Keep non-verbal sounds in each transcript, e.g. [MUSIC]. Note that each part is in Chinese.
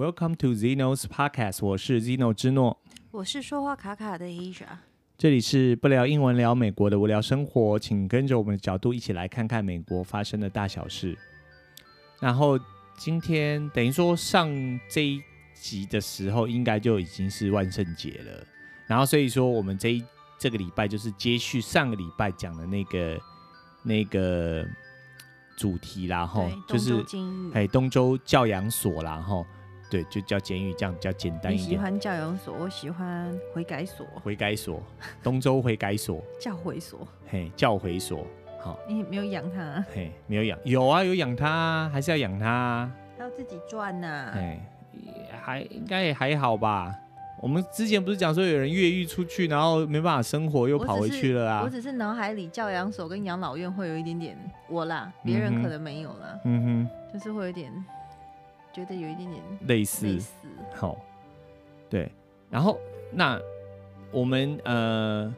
Welcome to Zeno's Podcast，我是 Zeno 之诺，我是说话卡卡的 Asia，这里是不聊英文聊美国的无聊生活，请跟着我们的角度一起来看看美国发生的大小事。然后今天等于说上这一集的时候，应该就已经是万圣节了。然后所以说我们这一这个礼拜就是接续上个礼拜讲的那个那个主题啦，吼，就是哎东州教养所啦，吼。对，就叫监狱，这样比较简单一点。你喜欢教养所，我喜欢悔改所。悔改所，东州悔改所。[LAUGHS] 教会所。嘿，教会所。好。你没有养它？嘿，没有养，有啊，有养它，还是要养它。它要自己赚呐、啊。哎，还应该也还好吧。我们之前不是讲说有人越狱出去，然后没办法生活，又跑回去了啊？我只是脑海里教养所跟养老院会有一点点我啦，别人可能没有啦。嗯哼。就是会有点。觉得有一点点类似，类似，好，对，然后那我们呃，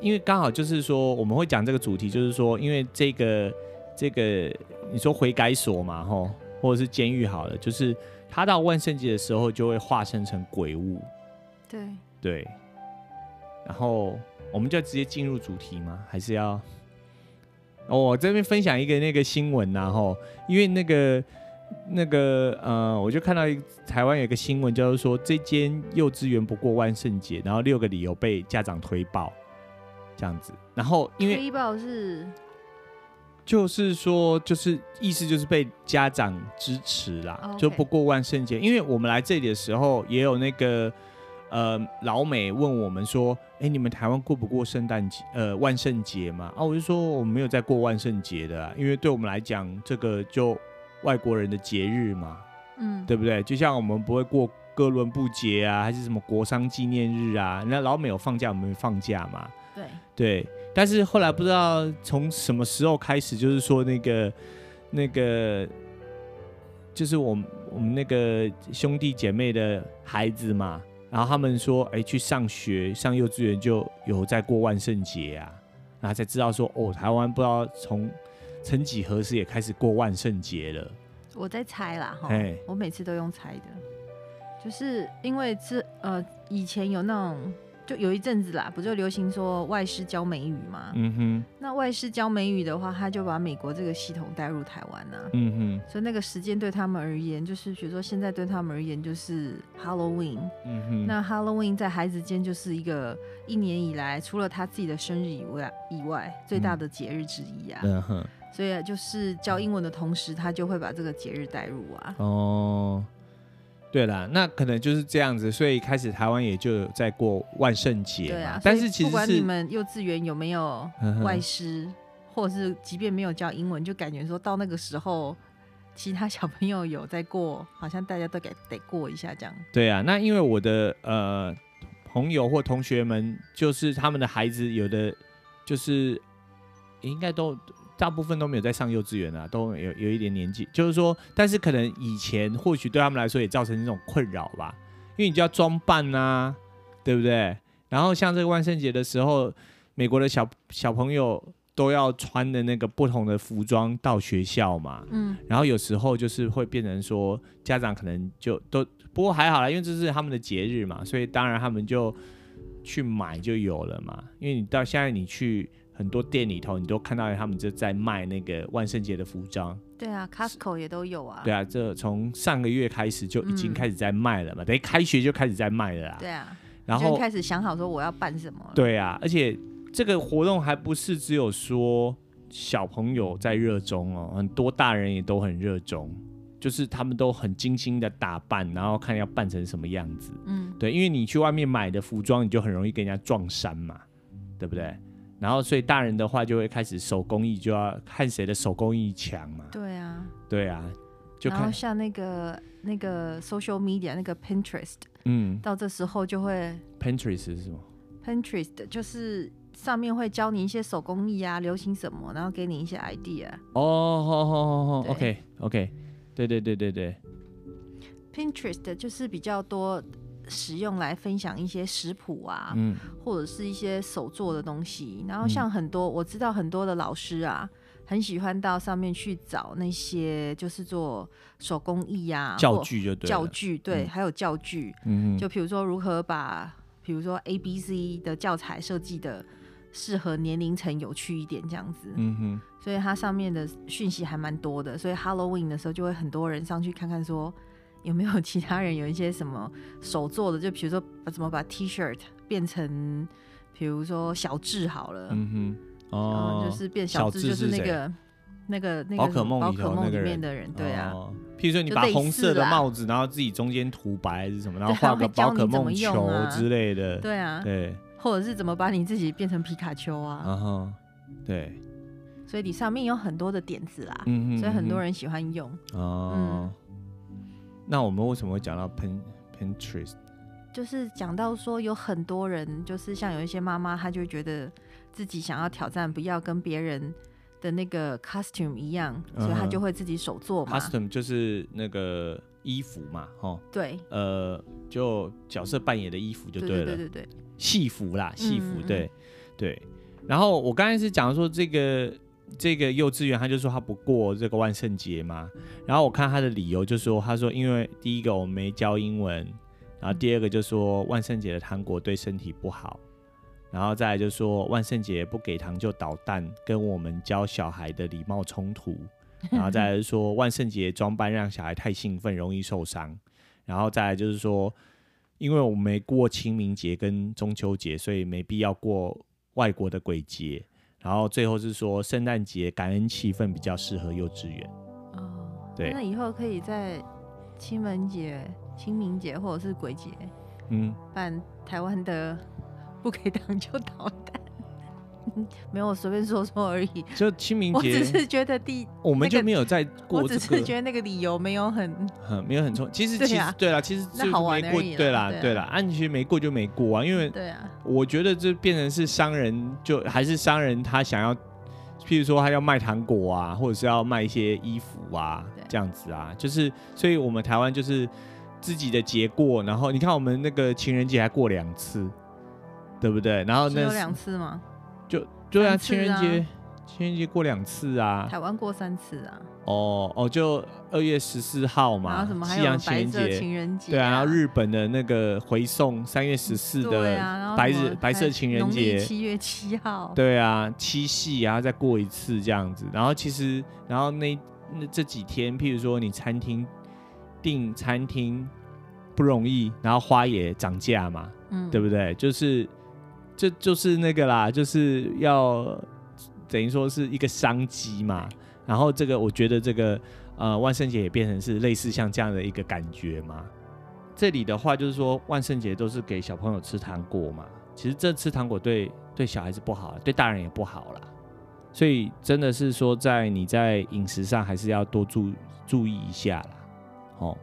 因为刚好就是说我们会讲这个主题，就是说因为这个这个你说悔改所嘛，吼，或者是监狱好了，就是他到万圣节的时候就会化身成鬼物，对对，然后我们就直接进入主题吗？还是要？哦，我这边分享一个那个新闻呐，吼，因为那个。那个呃，我就看到一台湾有一个新闻，就是说这间幼稚园不过万圣节，然后六个理由被家长推爆，这样子。然后因为推爆是，就是说就是意思就是被家长支持啦，oh, okay. 就不过万圣节。因为我们来这里的时候，也有那个呃老美问我们说，哎，你们台湾过不过圣诞节呃万圣节嘛？啊，我就说我们没有在过万圣节的啊，因为对我们来讲，这个就。外国人的节日嘛，嗯，对不对？就像我们不会过哥伦布节啊，还是什么国殇纪念日啊？那老美有放假，我们放假嘛？对对。但是后来不知道从什么时候开始，就是说那个那个，就是我们我们那个兄弟姐妹的孩子嘛，然后他们说，哎，去上学上幼稚园就有在过万圣节啊，然后才知道说，哦，台湾不知道从。曾几何时也开始过万圣节了。我在猜啦，哈，我每次都用猜的，就是因为这呃以前有那种就有一阵子啦，不就流行说外师教美语嘛，嗯哼，那外师教美语的话，他就把美国这个系统带入台湾啊，嗯哼，所以那个时间对他们而言，就是比如说现在对他们而言就是 Halloween，嗯哼，那 Halloween 在孩子间就是一个一年以来除了他自己的生日以外以外最大的节日之一啊，嗯哼。所以就是教英文的同时，他就会把这个节日带入啊。哦，对了，那可能就是这样子，所以开始台湾也就有在过万圣节。对啊，但是其实不管你们幼稚园有没有外师，或者是即便没有教英文，就感觉说到那个时候，其他小朋友有在过，好像大家都得得过一下这样。对啊，那因为我的呃朋友或同学们，就是他们的孩子有的就是应该都。大部分都没有在上幼稚园啊，都有有一点年纪，就是说，但是可能以前或许对他们来说也造成这种困扰吧，因为你就要装扮呐，对不对？然后像这个万圣节的时候，美国的小小朋友都要穿的那个不同的服装到学校嘛，嗯，然后有时候就是会变成说家长可能就都，不过还好啦，因为这是他们的节日嘛，所以当然他们就去买就有了嘛，因为你到现在你去。很多店里头，你都看到他们就在卖那个万圣节的服装。对啊，Costco 也都有啊。对啊，这从上个月开始就已经开始在卖了嘛，嗯、等于开学就开始在卖了啦。对啊，然后开始想好说我要办什么。对啊，而且这个活动还不是只有说小朋友在热衷哦，很多大人也都很热衷，就是他们都很精心的打扮，然后看要扮成什么样子。嗯，对，因为你去外面买的服装，你就很容易跟人家撞衫嘛，对不对？然后，所以大人的话就会开始手工艺，就要看谁的手工艺强嘛。对啊，对啊，就看。然后像那个那个 social media 那个 Pinterest，嗯，到这时候就会。Pinterest 是什么？Pinterest 就是上面会教你一些手工艺啊，流行什么，然后给你一些 idea。哦，好好好好，OK，OK，对对对对对。Pinterest 就是比较多。使用来分享一些食谱啊，嗯，或者是一些手做的东西。然后像很多、嗯、我知道很多的老师啊，很喜欢到上面去找那些就是做手工艺啊，教具就对，教具对，嗯、还有教具，嗯，就比如说如何把，比如说 A B C 的教材设计的适合年龄层有趣一点这样子，嗯哼，所以它上面的讯息还蛮多的，所以 Halloween 的时候就会很多人上去看看说有没有其他人有一些什么手做的，[LAUGHS] 就比如说怎么把 T-shirt 变成，比如说小智好了，嗯哼。哦，就是变小智，就是那个那个那个宝可梦宝可梦里面的人，对啊。譬如说，你把红色的帽子，然后自己中间涂白还是什么，然后画个宝可梦球之类的，对啊，对。或者是怎么把你自己变成皮卡丘啊？然后，对。所以你上面有很多的点子啦，所以很多人喜欢用。哦。那我们为什么会讲到 Pin Pinterest？就是讲到说有很多人，就是像有一些妈妈，她就觉得。自己想要挑战，不要跟别人的那个 costume 一样，所以她就会自己手做嘛。costume 就是那个衣服嘛，哦，对，呃，就角色扮演的衣服就对了，对对对对，戏服啦，戏服，对对。然后我刚才是讲说这个这个幼稚园，他就说他不过这个万圣节嘛。然后我看他的理由就说，他说因为第一个我没教英文，然后第二个就说万圣节的糖果对身体不好。然后再来就说，万圣节不给糖就捣蛋，跟我们教小孩的礼貌冲突。然后再来就说，万圣节装扮让小孩太兴奋，容易受伤。然后再来就是说，因为我们没过清明节跟中秋节，所以没必要过外国的鬼节。然后最后是说，圣诞节感恩气氛比较适合幼稚园。哦，对，那以后可以在清明节、清明节或者是鬼节，嗯，办台湾的。不给糖就捣蛋，[LAUGHS] 没有，随便说说而已。就清明节，我只是觉得第我们就没有在过，我只是觉得那个理由没有很 [LAUGHS] 很，没有很充。其实其实对啦，其实那好玩而已。对啦对啦，啊，其实没过就没过啊，因为对啊，我觉得这变成是商人，就还是商人他想要，譬如说他要卖糖果啊，或者是要卖一些衣服啊，这样子啊，就是，所以我们台湾就是自己的节过，然后你看我们那个情人节还过两次。对不对？然后那有两次吗？就对啊，情人节，情人节过两次啊。台湾过三次啊。哦哦，就二月十四号嘛，西洋情人节，情人节。对啊，然后日本的那个回送三月十四的白日白色情人节，七月七号。对啊，七夕然后再过一次这样子。然后其实，然后那那这几天，譬如说你餐厅订餐厅不容易，然后花也涨价嘛，嗯，对不对？就是。这就，就是那个啦，就是要等于说是一个商机嘛。然后这个，我觉得这个呃，万圣节也变成是类似像这样的一个感觉嘛。这里的话就是说，万圣节都是给小朋友吃糖果嘛。其实这吃糖果对对小孩子不好，对大人也不好啦。所以真的是说，在你在饮食上还是要多注注意一下啦。哦，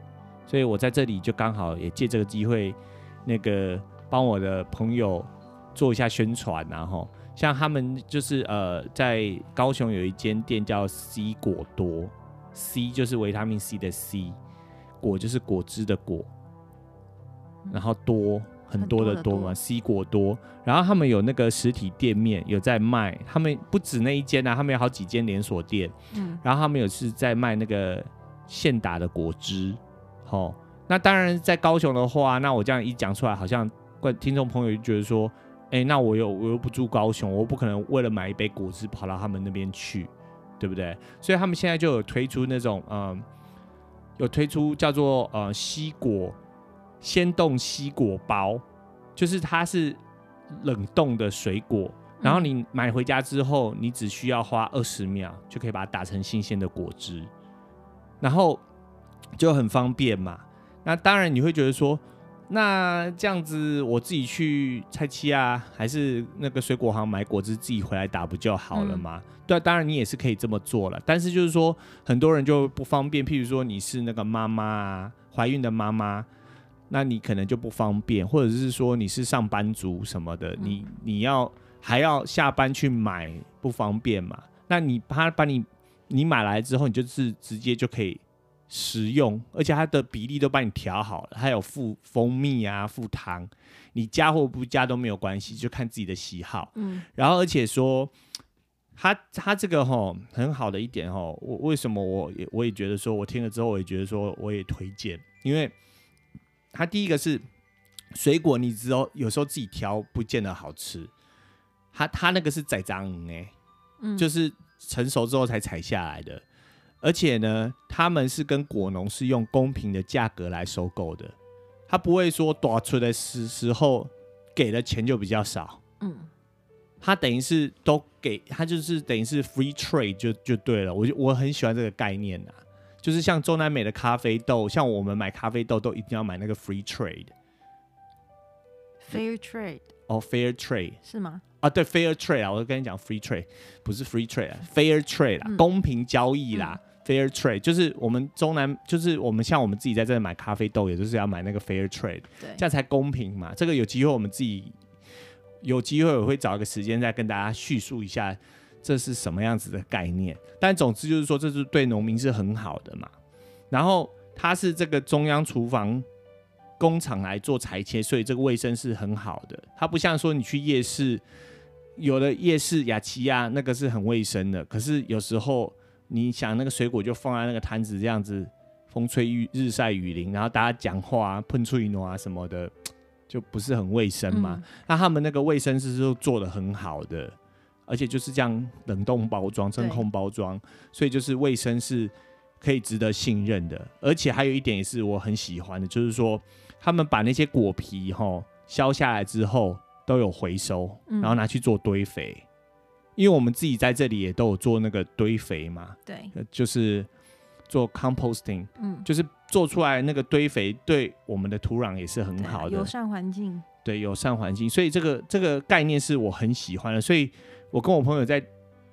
所以我在这里就刚好也借这个机会，那个帮我的朋友。做一下宣传，然后像他们就是呃，在高雄有一间店叫 C 果多，C 就是维他命 C 的 C，果就是果汁的果，然后多很多的多嘛，C 果多。然后他们有那个实体店面有在卖，他们不止那一间啊，他们有好几间连锁店。嗯，然后他们有是在卖那个现打的果汁。好，那当然在高雄的话，那我这样一讲出来，好像听众朋友就觉得说。哎、欸，那我又我又不住高雄，我不可能为了买一杯果汁跑到他们那边去，对不对？所以他们现在就有推出那种，嗯、呃，有推出叫做呃西果鲜冻西果包，就是它是冷冻的水果，然后你买回家之后，你只需要花二十秒就可以把它打成新鲜的果汁，然后就很方便嘛。那当然你会觉得说。那这样子，我自己去菜市啊，还是那个水果行买果汁，自己回来打不就好了吗？嗯、对，当然你也是可以这么做了。但是就是说，很多人就不方便。譬如说你是那个妈妈啊，怀孕的妈妈，那你可能就不方便，或者是说你是上班族什么的，你你要还要下班去买，不方便嘛？那你他把你你买来之后，你就是直接就可以。食用，而且它的比例都帮你调好了，还有附蜂蜜啊，附糖，你加或不加都没有关系，就看自己的喜好。嗯，然后而且说，它它这个吼很好的一点吼，我为什么我也我也觉得说，我听了之后我也觉得说，我也推荐，因为它第一个是水果，你知道有时候自己挑不见得好吃，它它那个是栽赃哎，嗯，就是成熟之后才采下来的，而且呢，他们是跟果农是用公平的价格来收购的，他不会说多出的时时候给的钱就比较少，嗯。他等于是都给他，就是等于是 free trade 就就对了。我就我很喜欢这个概念呐，就是像中南美的咖啡豆，像我们买咖啡豆都一定要买那个 free trade。fair trade 哦，fair trade 是吗？啊，对，fair trade 啊，我就跟你讲 free trade 不是 free trade，fair trade 啦，公平交易啦，fair trade 就是我们中南，就是我们像我们自己在这里买咖啡豆，也就是要买那个 fair trade，对，这样才公平嘛。这个有机会我们自己。有机会我会找一个时间再跟大家叙述一下这是什么样子的概念，但总之就是说这是对农民是很好的嘛。然后它是这个中央厨房工厂来做裁切，所以这个卫生是很好的。它不像说你去夜市，有的夜市雅琪亚那个是很卫生的，可是有时候你想那个水果就放在那个摊子这样子，风吹雨日晒雨淋，然后大家讲话啊喷出一诺啊什么的。就不是很卫生嘛？嗯、那他们那个卫生是都做的很好的，而且就是这样冷冻包装、真空包装，所以就是卫生是可以值得信任的。而且还有一点也是我很喜欢的，就是说他们把那些果皮哈削下来之后都有回收，然后拿去做堆肥。嗯、因为我们自己在这里也都有做那个堆肥嘛，对，就是做 composting，嗯，就是。做出来那个堆肥对我们的土壤也是很好的，友善环境。对，友善环境，所以这个这个概念是我很喜欢的。所以我跟我朋友在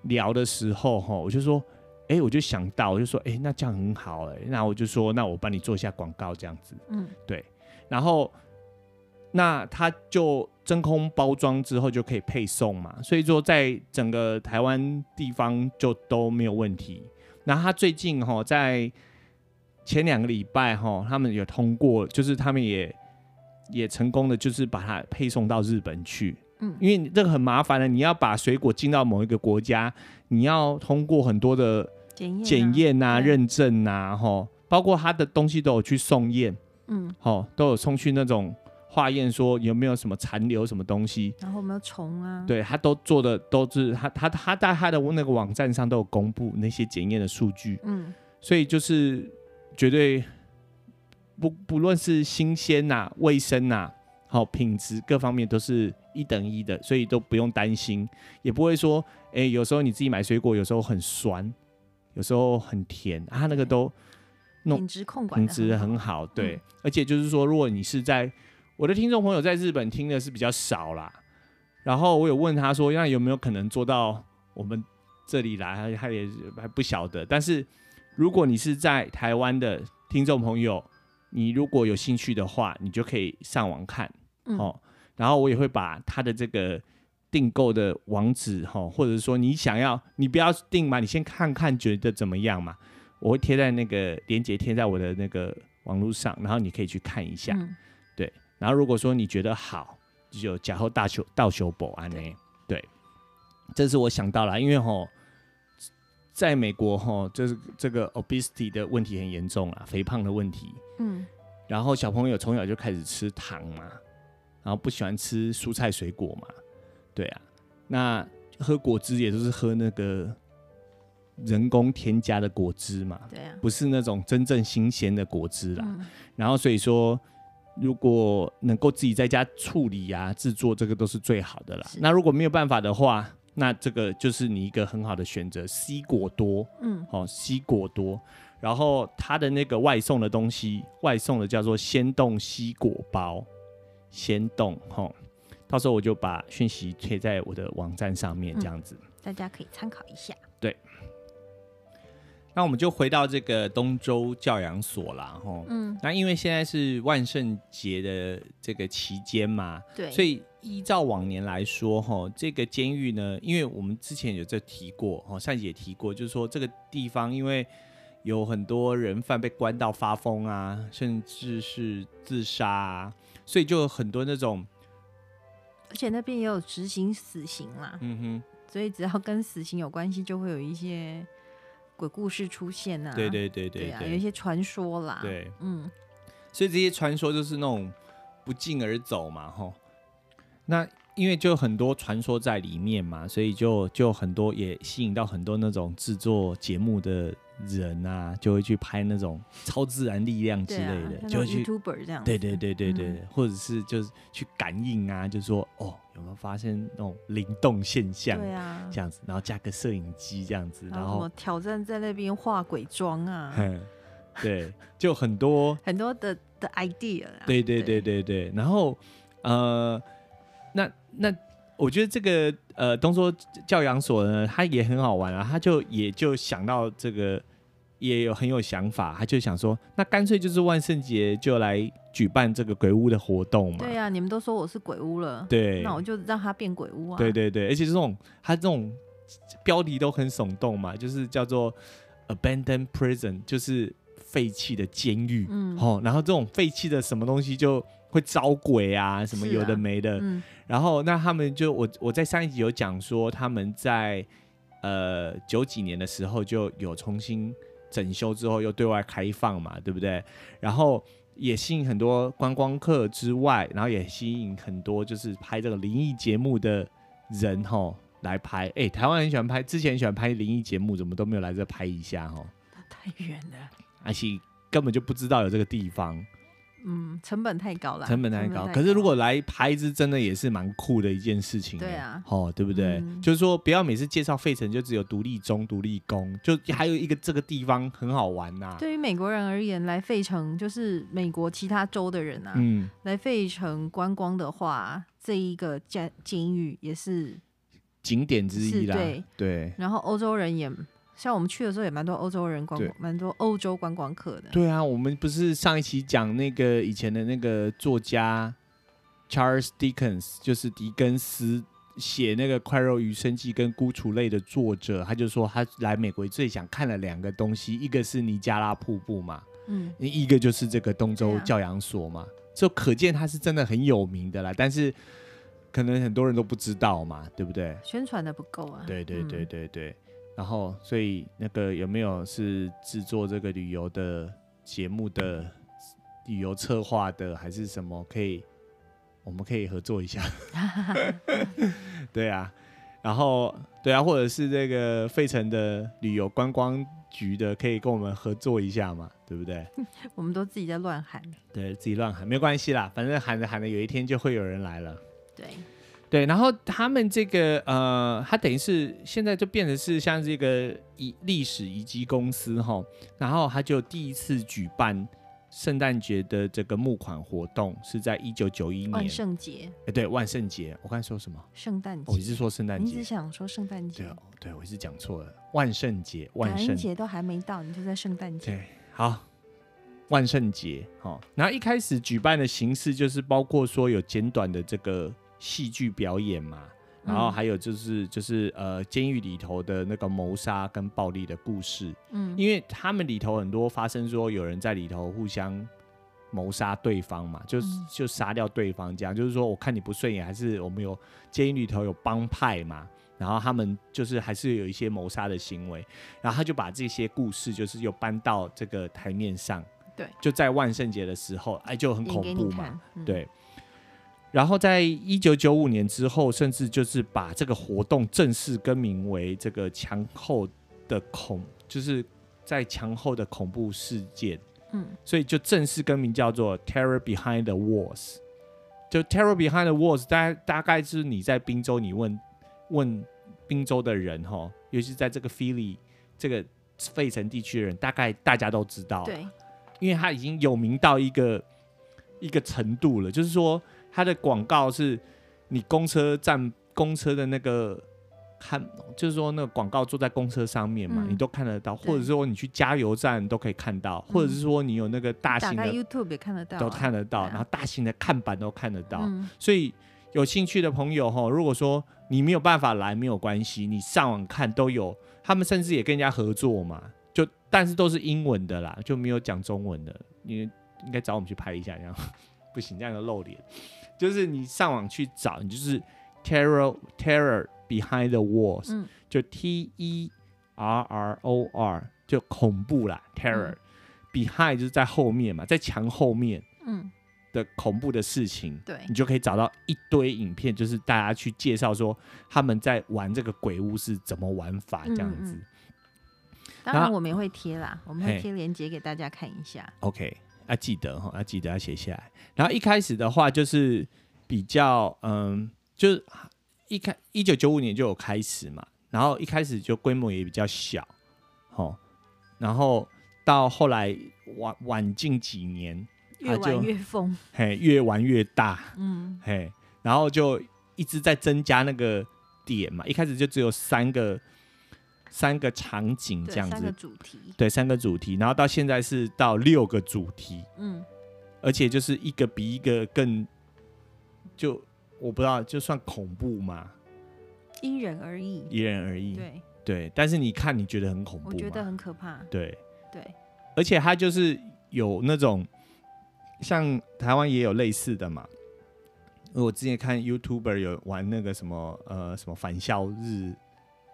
聊的时候，哈，我就说，哎、欸，我就想到，我就说，哎、欸，那这样很好、欸，哎，那我就说，那我帮你做一下广告，这样子，嗯，对。然后，那它就真空包装之后就可以配送嘛，所以说在整个台湾地方就都没有问题。那他最近哈在。前两个礼拜哈，他们有通过，就是他们也也成功的，就是把它配送到日本去。嗯，因为这个很麻烦的，你要把水果进到某一个国家，你要通过很多的检验啊、认证啊，哈，包括他的东西都有去送验，嗯，好，都有送去那种化验，说有没有什么残留什么东西，然后有没有虫啊？对，他都做的都是他他他在他的那个网站上都有公布那些检验的数据，嗯，所以就是。绝对不不论是新鲜呐、啊、卫生呐、啊、好品质各方面都是一等一的，所以都不用担心，也不会说，哎、欸，有时候你自己买水果，有时候很酸，有时候很甜，啊，那个都弄品质控管，品质很好，对，嗯、而且就是说，如果你是在我的听众朋友在日本听的是比较少啦，然后我有问他说，那有没有可能做到我们这里来，他也还不晓得，但是。如果你是在台湾的听众朋友，你如果有兴趣的话，你就可以上网看，嗯、哦。然后我也会把他的这个订购的网址，哈、哦，或者说你想要，你不要订嘛，你先看看觉得怎么样嘛。我会贴在那个链接，贴在我的那个网络上，然后你可以去看一下。然后如果说你觉得好，就假后大修倒修保安呢，对。这是我想到了，因为吼。在美国吼，就是这个 obesity 的问题很严重啊，肥胖的问题。嗯，然后小朋友从小就开始吃糖嘛，然后不喜欢吃蔬菜水果嘛，对啊，那喝果汁也都是喝那个人工添加的果汁嘛，对啊，不是那种真正新鲜的果汁啦。嗯，然后所以说，如果能够自己在家处理啊，制作这个都是最好的啦。那如果没有办法的话，那这个就是你一个很好的选择，西果多，嗯，好、哦，西果多，然后它的那个外送的东西，外送的叫做鲜冻西果包，鲜冻，哈、哦，到时候我就把讯息贴在我的网站上面，这样子，嗯、大家可以参考一下。对，那我们就回到这个东洲教养所啦，嗯，那因为现在是万圣节的这个期间嘛，对，所以。依照往年来说，哈，这个监狱呢，因为我们之前有在提过，哈，上集也提过，就是说这个地方因为有很多人犯被关到发疯啊，甚至是自杀啊，所以就有很多那种，而且那边也有执行死刑啦，嗯哼，所以只要跟死刑有关系，就会有一些鬼故事出现啊。对对对对，对，啊，有一些传说啦。对，嗯，所以这些传说就是那种不胫而走嘛，吼。那因为就很多传说在里面嘛，所以就就很多也吸引到很多那种制作节目的。人啊，就会去拍那种 [LAUGHS] 超自然力量之类的，啊、就会去 YouTuber 这样，对对对对对，嗯、或者是就是去感应啊，就说哦，有没有发现那种灵动现象？对啊，这样子，然后加个摄影机这样子，然后，然后挑战在那边化鬼妆啊，[LAUGHS] 对，就很多很多的的 idea，对对对对对，然后呃，那那。我觉得这个呃，东说教养所呢，他也很好玩啊，他就也就想到这个，也有很有想法，他就想说，那干脆就是万圣节就来举办这个鬼屋的活动嘛。对呀、啊，你们都说我是鬼屋了，对，那我就让他变鬼屋啊。对对对，而且这种他这种标题都很耸动嘛，就是叫做 Abandoned Prison，就是废弃的监狱。嗯，哦，然后这种废弃的什么东西就会招鬼啊，什么有的没的。嗯。然后，那他们就我我在上一集有讲说，他们在呃九几年的时候就有重新整修之后又对外开放嘛，对不对？然后也吸引很多观光客之外，然后也吸引很多就是拍这个灵异节目的人吼来拍。哎，台湾很喜欢拍，之前很喜欢拍灵异节目，怎么都没有来这拍一下吼？太远了，而且根本就不知道有这个地方。嗯，成本太高了，成本太高。可是如果来拍一支，真的也是蛮酷的一件事情。对啊，哦，对不对？嗯、就是说，不要每次介绍费城就只有独立中、独立宫，就还有一个这个地方很好玩呐、啊。对于美国人而言，来费城就是美国其他州的人啊，嗯，来费城观光的话，这一个监监狱也是景点之一啦。对对。然后欧洲人也。像我们去的时候也蛮多欧洲人观光，蛮多欧洲观光客的。对啊，我们不是上一期讲那个以前的那个作家 Charles Dickens，就是狄更斯写那个《快乐与生计》跟《孤雏类》的作者，他就说他来美国最想看了两个东西，一个是尼加拉瀑布嘛，嗯，一个就是这个东州教养所嘛，就、啊、可见他是真的很有名的啦。但是可能很多人都不知道嘛，对不对？宣传的不够啊。对对对对对。嗯然后，所以那个有没有是制作这个旅游的节目的旅游策划的，还是什么？可以，我们可以合作一下。[LAUGHS] 对啊，然后对啊，或者是这个费城的旅游观光局的，可以跟我们合作一下嘛？对不对？[LAUGHS] 我们都自己在乱喊。对，自己乱喊没关系啦，反正喊着喊着，有一天就会有人来了。对。对，然后他们这个呃，他等于是现在就变成是像这个遗历史遗迹公司哈，然后他就第一次举办圣诞节的这个募款活动，是在一九九一年万圣节。哎，对，万圣节，我刚才说什么？圣诞节。我一直说圣诞节，你一直想说圣诞节。对，对我一直讲错了，万圣节，万圣节都还没到，你就在圣诞节。对，好，万圣节，好，然后一开始举办的形式就是包括说有简短的这个。戏剧表演嘛，然后还有就是就是呃，监狱里头的那个谋杀跟暴力的故事，嗯，因为他们里头很多发生说有人在里头互相谋杀对方嘛，就就杀掉对方这样，就是说我看你不顺眼，还是我们有监狱里头有帮派嘛，然后他们就是还是有一些谋杀的行为，然后他就把这些故事就是又搬到这个台面上，对，就在万圣节的时候，哎，就很恐怖嘛，对。然后在一九九五年之后，甚至就是把这个活动正式更名为这个墙后的恐，就是在墙后的恐怖事件。嗯，所以就正式更名叫做 Terror Behind the Walls。就 Terror Behind the Walls，大大概是你在宾州，你问问宾州的人哈，尤其是在这个 Philly 这个费城地区的人，大概大家都知道。对，因为他已经有名到一个一个程度了，就是说。它的广告是，你公车站公车的那个看，就是说那个广告坐在公车上面嘛，嗯、你都看得到，或者说你去加油站都可以看到，或者是说你有那个大型的 YouTube 也看得到，都看得到，然后大型的看板都看得到。嗯、所以有兴趣的朋友哈，如果说你没有办法来没有关系，你上网看都有，他们甚至也跟人家合作嘛，就但是都是英文的啦，就没有讲中文的，你应该找我们去拍一下，这样。[LAUGHS] 不行，这样就露脸。就是你上网去找，你就是 terror terror behind the walls，、嗯、就 T E R R O R，就恐怖啦，terror、嗯。behind 就是在后面嘛，在墙后面，嗯，的恐怖的事情，对、嗯，你就可以找到一堆影片，就是大家去介绍说他们在玩这个鬼屋是怎么玩法这样子。嗯。嗯当然我们也会贴啦，我们会贴链接给大家看一下。OK，要记得哈，要记得要写下来。然后一开始的话就是比较嗯，就是一开一九九五年就有开始嘛，然后一开始就规模也比较小，哦，然后到后来晚晚近几年越玩越疯，嘿，越玩越大，嗯，嘿，然后就一直在增加那个点嘛，一开始就只有三个。三个场景这样子，三个主题，对，三个主题，然后到现在是到六个主题，嗯，而且就是一个比一个更，就我不知道，就算恐怖嘛？因人而异，因人而异，对。对，但是你看你觉得很恐怖，我觉得很可怕，对。对，而且它就是有那种，像台湾也有类似的嘛，我之前看 YouTuber 有玩那个什么呃什么返校日。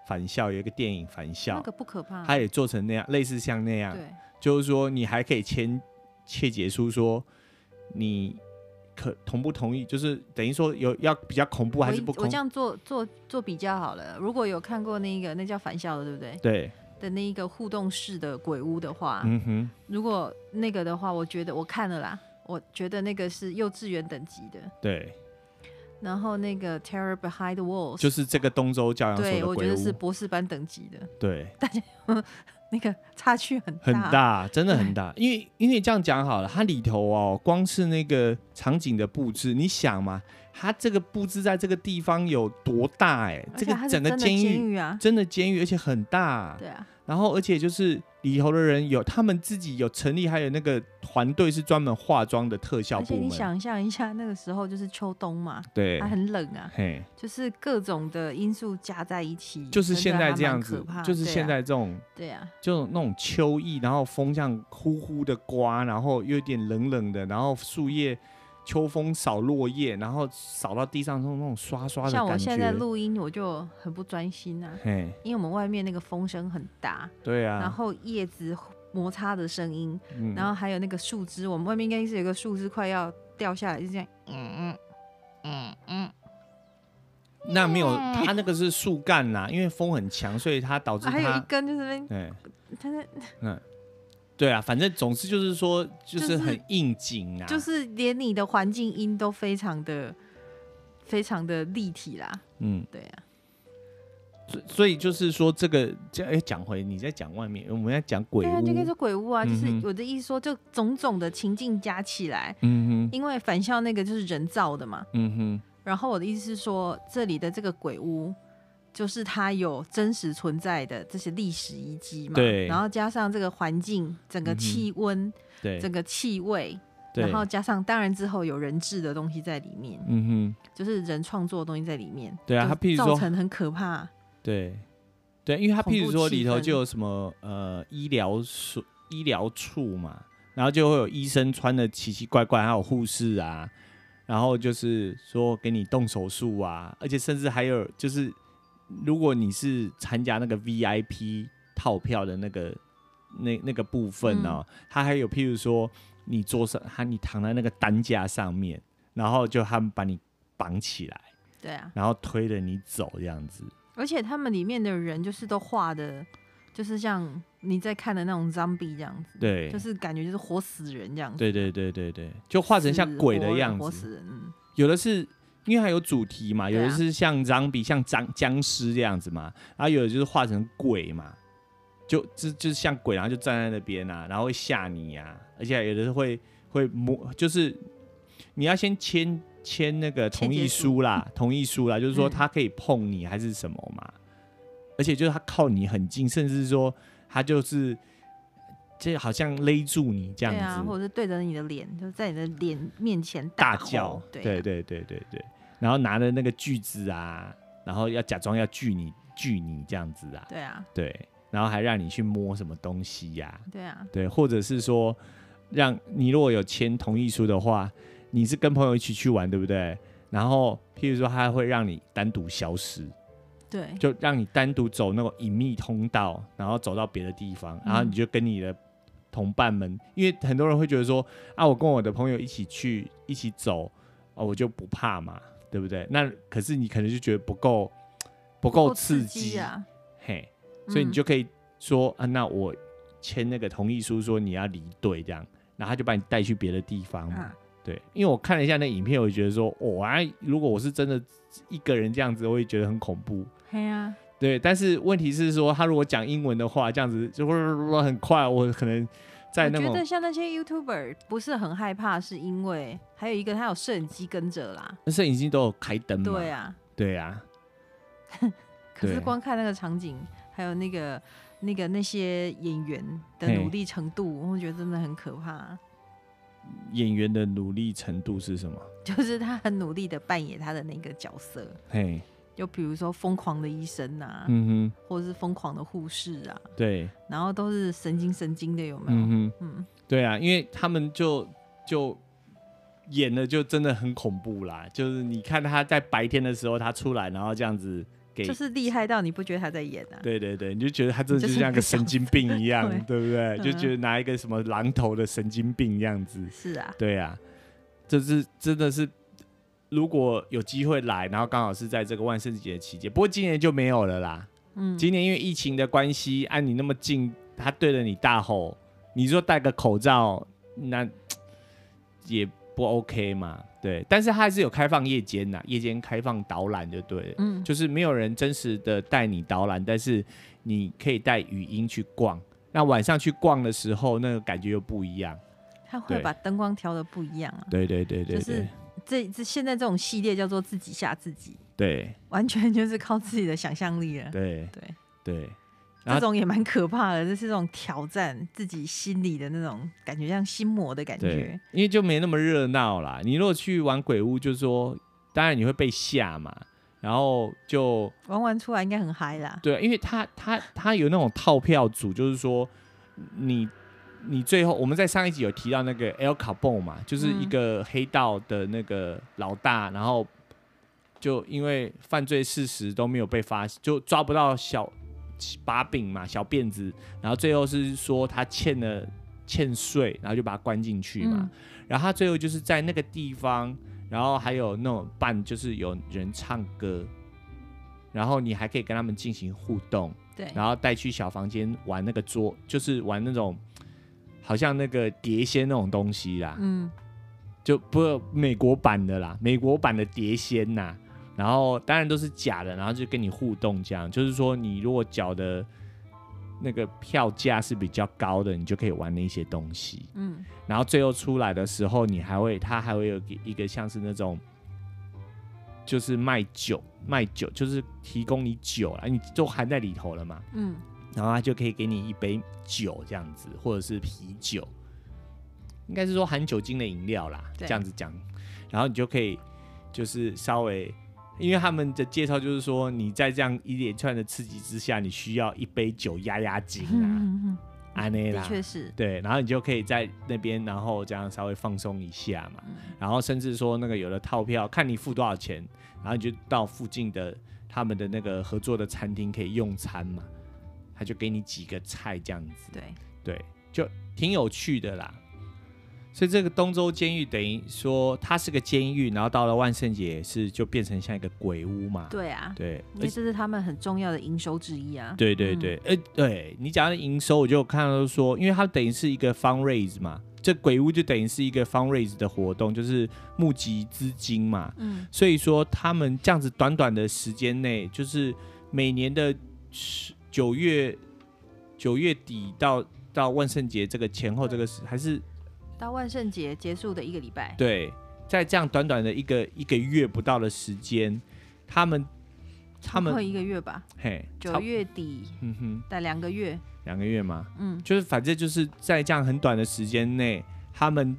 返校有一个电影，返校那个不可怕，他也做成那样，类似像那样，对，就是说你还可以签切结书，说你可同不同意，就是等于说有要比较恐怖还是不恐怖？我这样做做做比较好了。如果有看过那个那叫返校的，对不对？对的那一个互动式的鬼屋的话，嗯哼，如果那个的话，我觉得我看了啦，我觉得那个是幼稚园等级的，对。然后那个 Terror Behind the Walls 就是这个东周教养所的我觉得是博士班等级的。对，[LAUGHS] 大家那个差距很大，很大，真的很大。[LAUGHS] 因为因为这样讲好了，它里头哦，光是那个场景的布置，你想嘛，它这个布置在这个地方有多大？哎，这个整个监狱啊，真的监狱，而且很大。对啊。然后，而且就是里头的人有他们自己有成立，还有那个团队是专门化妆的特效部门。而且你想象一下，那个时候就是秋冬嘛，对，还很冷啊，嘿，就是各种的因素加在一起，就是现在这样子，就是现在这种，对啊，就那种秋意，然后风像呼呼的刮，然后又有点冷冷的，然后树叶。秋风扫落叶，然后扫到地上那种那种刷刷的感觉。像我现在录音，我就很不专心啊，因为我们外面那个风声很大，对啊，然后叶子摩擦的声音，嗯，然后还有那个树枝，我们外面应该是有个树枝快要掉下来，就这样，嗯嗯嗯嗯。那没有，它那个是树干呐，因为风很强，所以它导致它还有一根就是对，它在嗯。对啊，反正总之就是说，就是很应景啊，就是、就是连你的环境音都非常的、非常的立体啦。嗯，对啊。所所以就是说，这个这哎，讲回你在讲外面，我们在讲鬼屋，对啊，就可以说鬼屋啊，嗯、就是我的意思说，就种种的情境加起来，嗯哼，因为返校那个就是人造的嘛，嗯哼。然后我的意思是说，这里的这个鬼屋。就是它有真实存在的这些历史遗迹嘛，对，然后加上这个环境，整个气温，嗯、对，整个气味，然后加上当然之后有人质的东西在里面，嗯哼，就是人创作的东西在里面，对啊，它譬如说造成很可怕，对，对，因为它譬如说里头就有什么呃医疗所医疗处嘛，然后就会有医生穿的奇奇怪怪，还有护士啊，然后就是说给你动手术啊，而且甚至还有就是。如果你是参加那个 VIP 套票的那个那那个部分呢、喔，他、嗯、还有譬如说你坐上他你躺在那个担架上面，然后就他们把你绑起来，对啊，然后推着你走这样子。而且他们里面的人就是都画的，就是像你在看的那种 zombie 这样子，对，就是感觉就是活死人这样子。对对对对对，就画成像鬼的样子，活死人。有的是。因为它有主题嘛，有的是像张比像僵僵尸这样子嘛，然后有的就是画成鬼嘛，就就就是像鬼，然后就站在那边啊，然后会吓你呀、啊，而且有的是会会摸，就是你要先签签那个同意书啦，[LAUGHS] 同意书啦，就是说他可以碰你还是什么嘛，嗯、而且就是他靠你很近，甚至是说他就是就好像勒住你这样子，啊、或者是对着你的脸，就在你的脸面前大，大叫，对、啊、对对对对对。然后拿着那个锯子啊，然后要假装要锯你锯你这样子啊，对啊，对，然后还让你去摸什么东西呀、啊，对啊，对，或者是说，让你如果有签同意书的话，你是跟朋友一起去玩，对不对？然后譬如说，他会让你单独消失，对，就让你单独走那个隐秘通道，然后走到别的地方，然后你就跟你的同伴们，嗯、因为很多人会觉得说啊，我跟我的朋友一起去一起走，哦，我就不怕嘛，对不对？那可是你可能就觉得不够不够刺激啊，嘿，所以你就可以说、嗯、啊，那我签那个同意书，说你要离队这样，然后他就把你带去别的地方嘛。啊对，因为我看了一下那影片，我就觉得说，哇，如果我是真的一个人这样子，我会觉得很恐怖。对啊，对，但是问题是说，他如果讲英文的话，这样子就会很快，我可能在那。我觉得像那些 YouTuber 不是很害怕，是因为还有一个他有摄影机跟着啦。那摄影机都有开灯嘛？对啊，对啊。[LAUGHS] 可是光看那个场景，还有那个那个那些演员的努力程度，我觉得真的很可怕。演员的努力程度是什么？就是他很努力的扮演他的那个角色。嘿，就比如说疯狂的医生啊，嗯哼，或者是疯狂的护士啊，对，然后都是神经神经的，有没有？嗯哼，嗯，对啊，因为他们就就演的就真的很恐怖啦。就是你看他在白天的时候他出来，然后这样子。就是厉害到你不觉得他在演啊？对对对，你就觉得他真的就像个神经病一样，对不对？就觉得拿一个什么榔头的神经病样子。是啊，对啊，这是真的是，如果有机会来，然后刚好是在这个万圣节期间，不过今年就没有了啦。嗯，今年因为疫情的关系，按你那么近，他对着你大吼，你说戴个口罩，那 [TSK] 也不 OK 嘛。对，但是他还是有开放夜间呐，夜间开放导览就对了，嗯，就是没有人真实的带你导览，但是你可以带语音去逛。那晚上去逛的时候，那个感觉又不一样。他会把灯光调的不一样啊。对对对对，就是这这现在这种系列叫做自己吓自己，对，[LAUGHS] 完全就是靠自己的想象力了。对对对。这种也蛮可怕的，这是这种挑战自己心里的那种感觉，像心魔的感觉。因为就没那么热闹啦。你如果去玩鬼屋，就是说，当然你会被吓嘛，然后就玩完出来应该很嗨啦。对，因为他他他有那种套票组，就是说你你最后我们在上一集有提到那个 El Capone 嘛，就是一个黑道的那个老大，嗯、然后就因为犯罪事实都没有被发现，就抓不到小。把柄嘛，小辫子，然后最后是说他欠了欠税，然后就把他关进去嘛。嗯、然后他最后就是在那个地方，然后还有那种伴，就是有人唱歌，然后你还可以跟他们进行互动，对，然后带去小房间玩那个桌，就是玩那种好像那个碟仙那种东西啦，嗯，就不美国版的啦，美国版的碟仙呐。然后当然都是假的，然后就跟你互动，这样就是说，你如果缴的那个票价是比较高的，你就可以玩那些东西。嗯，然后最后出来的时候，你还会，他还会有一个像是那种，就是卖酒，卖酒就是提供你酒了，你都含在里头了嘛。嗯，然后他就可以给你一杯酒这样子，或者是啤酒，应该是说含酒精的饮料啦，这样子讲，然后你就可以就是稍微。因为他们的介绍就是说，你在这样一连串的刺激之下，你需要一杯酒压压惊啊，[LAUGHS] 安内啦，确实，对，然后你就可以在那边，然后这样稍微放松一下嘛，然后甚至说那个有的套票，看你付多少钱，然后你就到附近的他们的那个合作的餐厅可以用餐嘛，他就给你几个菜这样子，对，对，就挺有趣的啦。所以这个东州监狱等于说它是个监狱，然后到了万圣节是就变成像一个鬼屋嘛？对啊，对，因为这是他们很重要的营收之一啊。对对对，哎、嗯，对你讲的营收，我就看到说，因为它等于是一个 fundraise 嘛，这鬼屋就等于是一个 fundraise 的活动，就是募集资金嘛。嗯，所以说他们这样子短短的时间内，就是每年的九月九月底到到万圣节这个前后，这个是还是。到万圣节结束的一个礼拜，对，在这样短短的一个一个月不到的时间，他们他们一个月吧，嘿，九月底，嗯哼，在两个月，两个月嘛，嗯，就是反正就是在这样很短的时间内，他们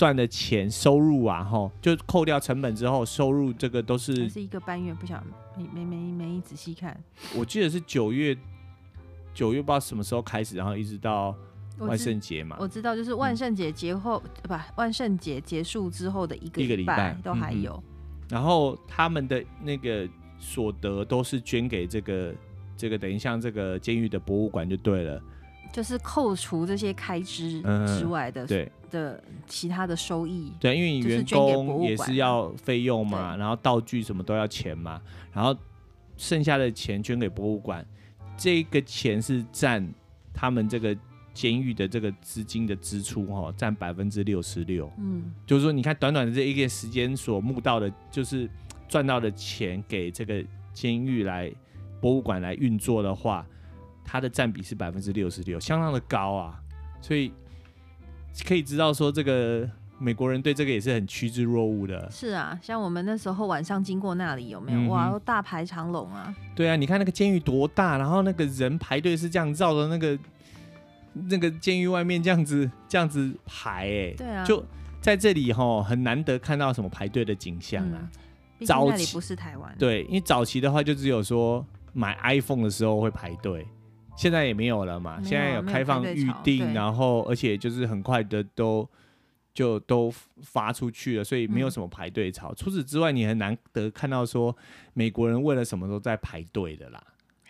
赚的钱收入啊，哈，就扣掉成本之后，收入这个都是是一个半月，不晓得没没没没仔细看，我记得是九月九月不知道什么时候开始，然后一直到。万圣节嘛，我知道，就是万圣节节后，不，万圣节结束之后的一个，一个礼拜都还有。然后他们的那个所得都是捐给这个这个等于像这个监狱的博物馆就对了。就是扣除这些开支之外的，嗯、对的其他的收益，对，因为你员工也是要费用嘛，然后道具什么都要钱嘛，然后剩下的钱捐给博物馆，这个钱是占他们这个监狱的这个资金的支出哈，占百分之六十六。嗯，就是说，你看短短的这一个时间所募到的，就是赚到的钱给这个监狱来博物馆来运作的话。它的占比是百分之六十六，相当的高啊，所以可以知道说，这个美国人对这个也是很趋之若鹜的。是啊，像我们那时候晚上经过那里，有没有、嗯、哇，大排长龙啊？对啊，你看那个监狱多大，然后那个人排队是这样绕着那个那个监狱外面这样子这样子排、欸，哎，对啊，就在这里哈，很难得看到什么排队的景象啊。嗯、早期那里不是台湾，对，因为早期的话就只有说买 iPhone 的时候会排队。现在也没有了嘛，现在有开放预定，然后而且就是很快的都就都发出去了，所以没有什么排队潮。嗯、除此之外，你很难得看到说美国人为了什么都在排队的啦。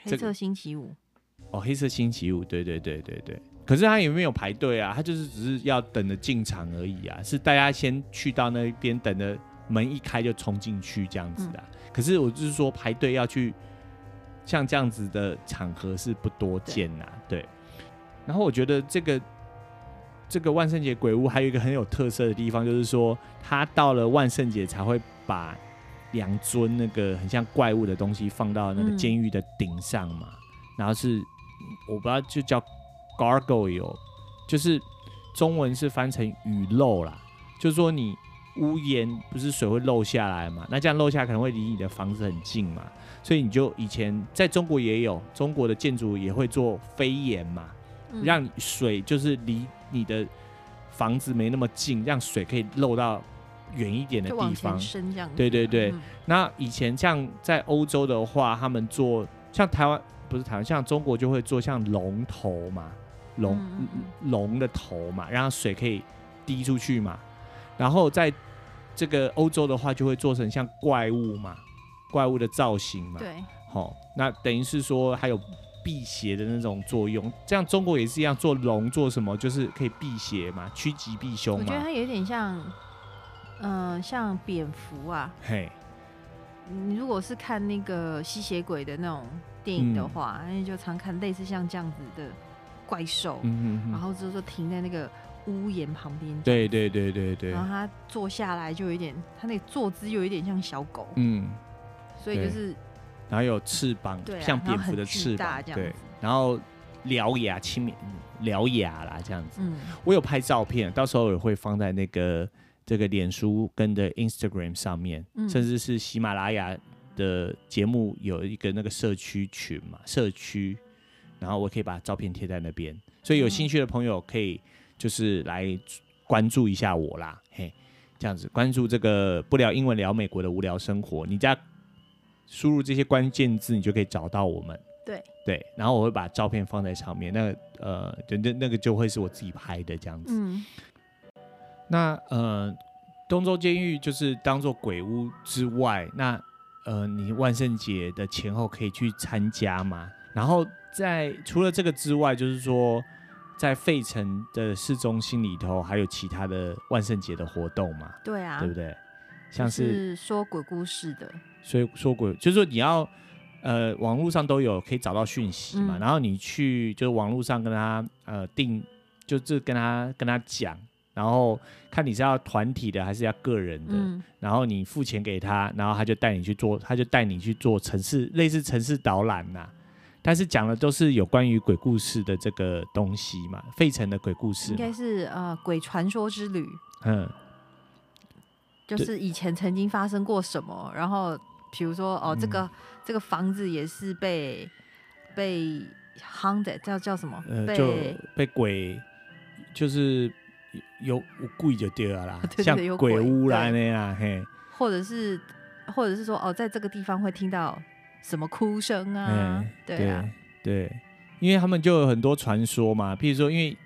黑色星期五、这个、哦，黑色星期五，对对对对对。可是他也没有排队啊？他就是只是要等着进场而已啊，是大家先去到那边等着门一开就冲进去这样子的、啊。嗯、可是我就是说排队要去。像这样子的场合是不多见呐，对。然后我觉得这个这个万圣节鬼屋还有一个很有特色的地方，就是说他到了万圣节才会把两尊那个很像怪物的东西放到那个监狱的顶上嘛。嗯、然后是我不知道就叫 gargoyle，就是中文是翻成雨漏啦，就是说你屋檐不是水会漏下来嘛，那这样漏下来可能会离你的房子很近嘛。所以你就以前在中国也有，中国的建筑也会做飞檐嘛，嗯、让水就是离你的房子没那么近，让水可以漏到远一点的地方。对对对。嗯、那以前像在欧洲的话，他们做像台湾不是台湾，像中国就会做像龙头嘛，龙龙、嗯、的头嘛，让水可以滴出去嘛。然后在这个欧洲的话，就会做成像怪物嘛。怪物的造型嘛，对，好，那等于是说还有辟邪的那种作用。这样中国也是一样，做龙做什么，就是可以辟邪嘛，趋吉避凶嘛。我觉得它有点像，嗯、呃，像蝙蝠啊。嘿，你如果是看那个吸血鬼的那种电影的话，那、嗯、就常看类似像这样子的怪兽，嗯、哼哼然后就是说停在那个屋檐旁边。对对对对对。然后他坐下来就有点，他那个坐姿又有点像小狗。嗯。所以就是，然后有翅膀，对啊、像蝙蝠的翅膀，对，然后獠牙轻蔑獠牙啦，这样子。嗯，我有拍照片，到时候也会放在那个这个脸书跟的 Instagram 上面，嗯、甚至是喜马拉雅的节目有一个那个社区群嘛，社区，然后我可以把照片贴在那边，所以有兴趣的朋友可以就是来关注一下我啦，嘿，这样子关注这个不聊英文聊美国的无聊生活，你家。输入这些关键字，你就可以找到我们。对对，然后我会把照片放在上面。那个呃，那那个就会是我自己拍的这样子。嗯。那呃，东周监狱就是当做鬼屋之外，那呃，你万圣节的前后可以去参加吗？然后在除了这个之外，就是说在费城的市中心里头，还有其他的万圣节的活动吗？对啊，对不对？像是，是说鬼故事的。所以说鬼就是说你要，呃，网络上都有可以找到讯息嘛，嗯、然后你去就是网络上跟他呃定，就是跟他跟他讲，然后看你是要团体的还是要个人的，嗯、然后你付钱给他，然后他就带你去做，他就带你去做城市类似城市导览呐，但是讲的都是有关于鬼故事的这个东西嘛，费城的鬼故事，应该是呃鬼传说之旅，嗯，就是以前曾经发生过什么，然后。比如说哦，这个、嗯、这个房子也是被被 haunted 叫叫什么？呃，就被鬼就是有有鬼就对了啦，[LAUGHS] 对对对，像鬼屋啦那样嘿。或者是或者是说哦，在这个地方会听到什么哭声啊？对啊，对，因为他们就有很多传说嘛。譬如说，因为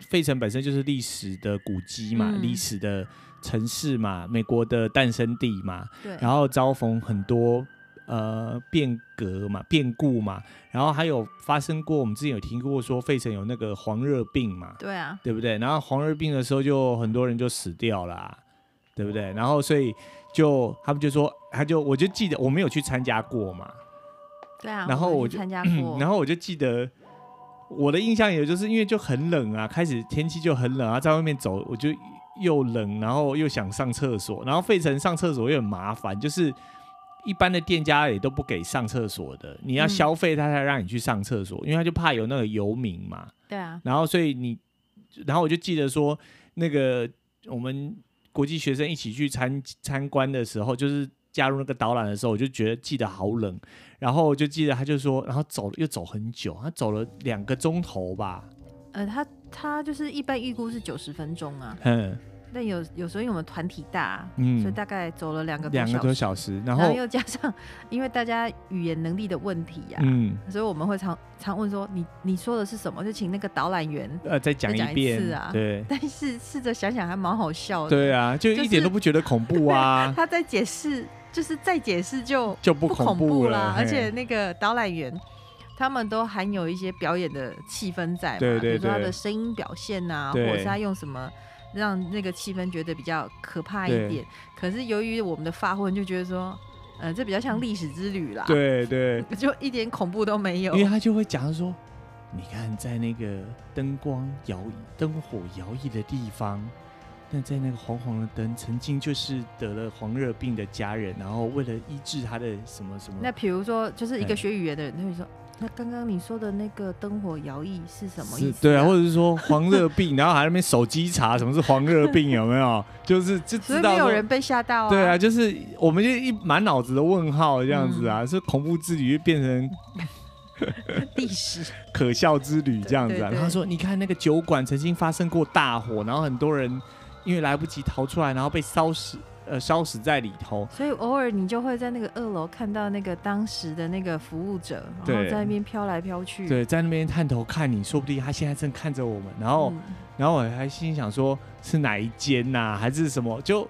费城本身就是历史的古迹嘛，历、嗯、史的。城市嘛，美国的诞生地嘛，对，然后遭逢很多呃变革嘛，变故嘛，然后还有发生过，我们之前有听过说费城有那个黄热病嘛，对啊，对不对？然后黄热病的时候就很多人就死掉了啊，对不对？然后所以就他们就说，他就我就记得我没有去参加过嘛，对啊，然后我就参加过，[CLEARS THROAT] 然后我就记得我的印象也就是因为就很冷啊，开始天气就很冷啊，在外面走我就。又冷，然后又想上厕所，然后费城上厕所又很麻烦，就是一般的店家也都不给上厕所的，你要消费他才让你去上厕所，嗯、因为他就怕有那个游民嘛。对啊。然后所以你，然后我就记得说，那个我们国际学生一起去参参观的时候，就是加入那个导览的时候，我就觉得记得好冷，然后我就记得他就说，然后走又走很久，他走了两个钟头吧。呃，他他就是一般预估是九十分钟啊。嗯。但有有时候因为我们团体大，嗯，所以大概走了两个两个多小时，然后，又加上因为大家语言能力的问题呀，嗯，所以我们会常常问说你你说的是什么？就请那个导览员呃再讲一遍啊。对。但是试着想想还蛮好笑的。对啊，就一点都不觉得恐怖啊。[LAUGHS] 他在解释，就是再解释就就不恐怖了，而且那个导览员。他们都含有一些表演的气氛在嘛，对对对，比如说他的声音表现呐、啊，或者是他用什么让那个气氛觉得比较可怕一点。可是由于我们的发昏就觉得说，呃，这比较像历史之旅啦，对对，[LAUGHS] 就一点恐怖都没有。因为他就会讲说，你看在那个灯光摇灯火摇曳的地方，但在那个黄黄的灯，曾经就是得了黄热病的家人，然后为了医治他的什么什么。那比如说，就是一个学语言的人，他会说。那刚刚你说的那个灯火摇曳是什么意思？对啊，或者是说黄热病，然后还在那边手机查什么是黄热病有没有？[LAUGHS] 就是就知道没有人被吓到啊。对啊，就是我们就一满脑子的问号这样子啊，是、嗯、恐怖之旅就变成 [LAUGHS] 历史可笑之旅这样子啊。然后说你看那个酒馆曾经发生过大火，然后很多人因为来不及逃出来，然后被烧死。呃，烧死在里头，所以偶尔你就会在那个二楼看到那个当时的那个服务者，然后在那边飘来飘去，对，在那边探头看你，说不定他现在正看着我们。然后，嗯、然后我还心想说，是哪一间呐、啊，还是什么？就，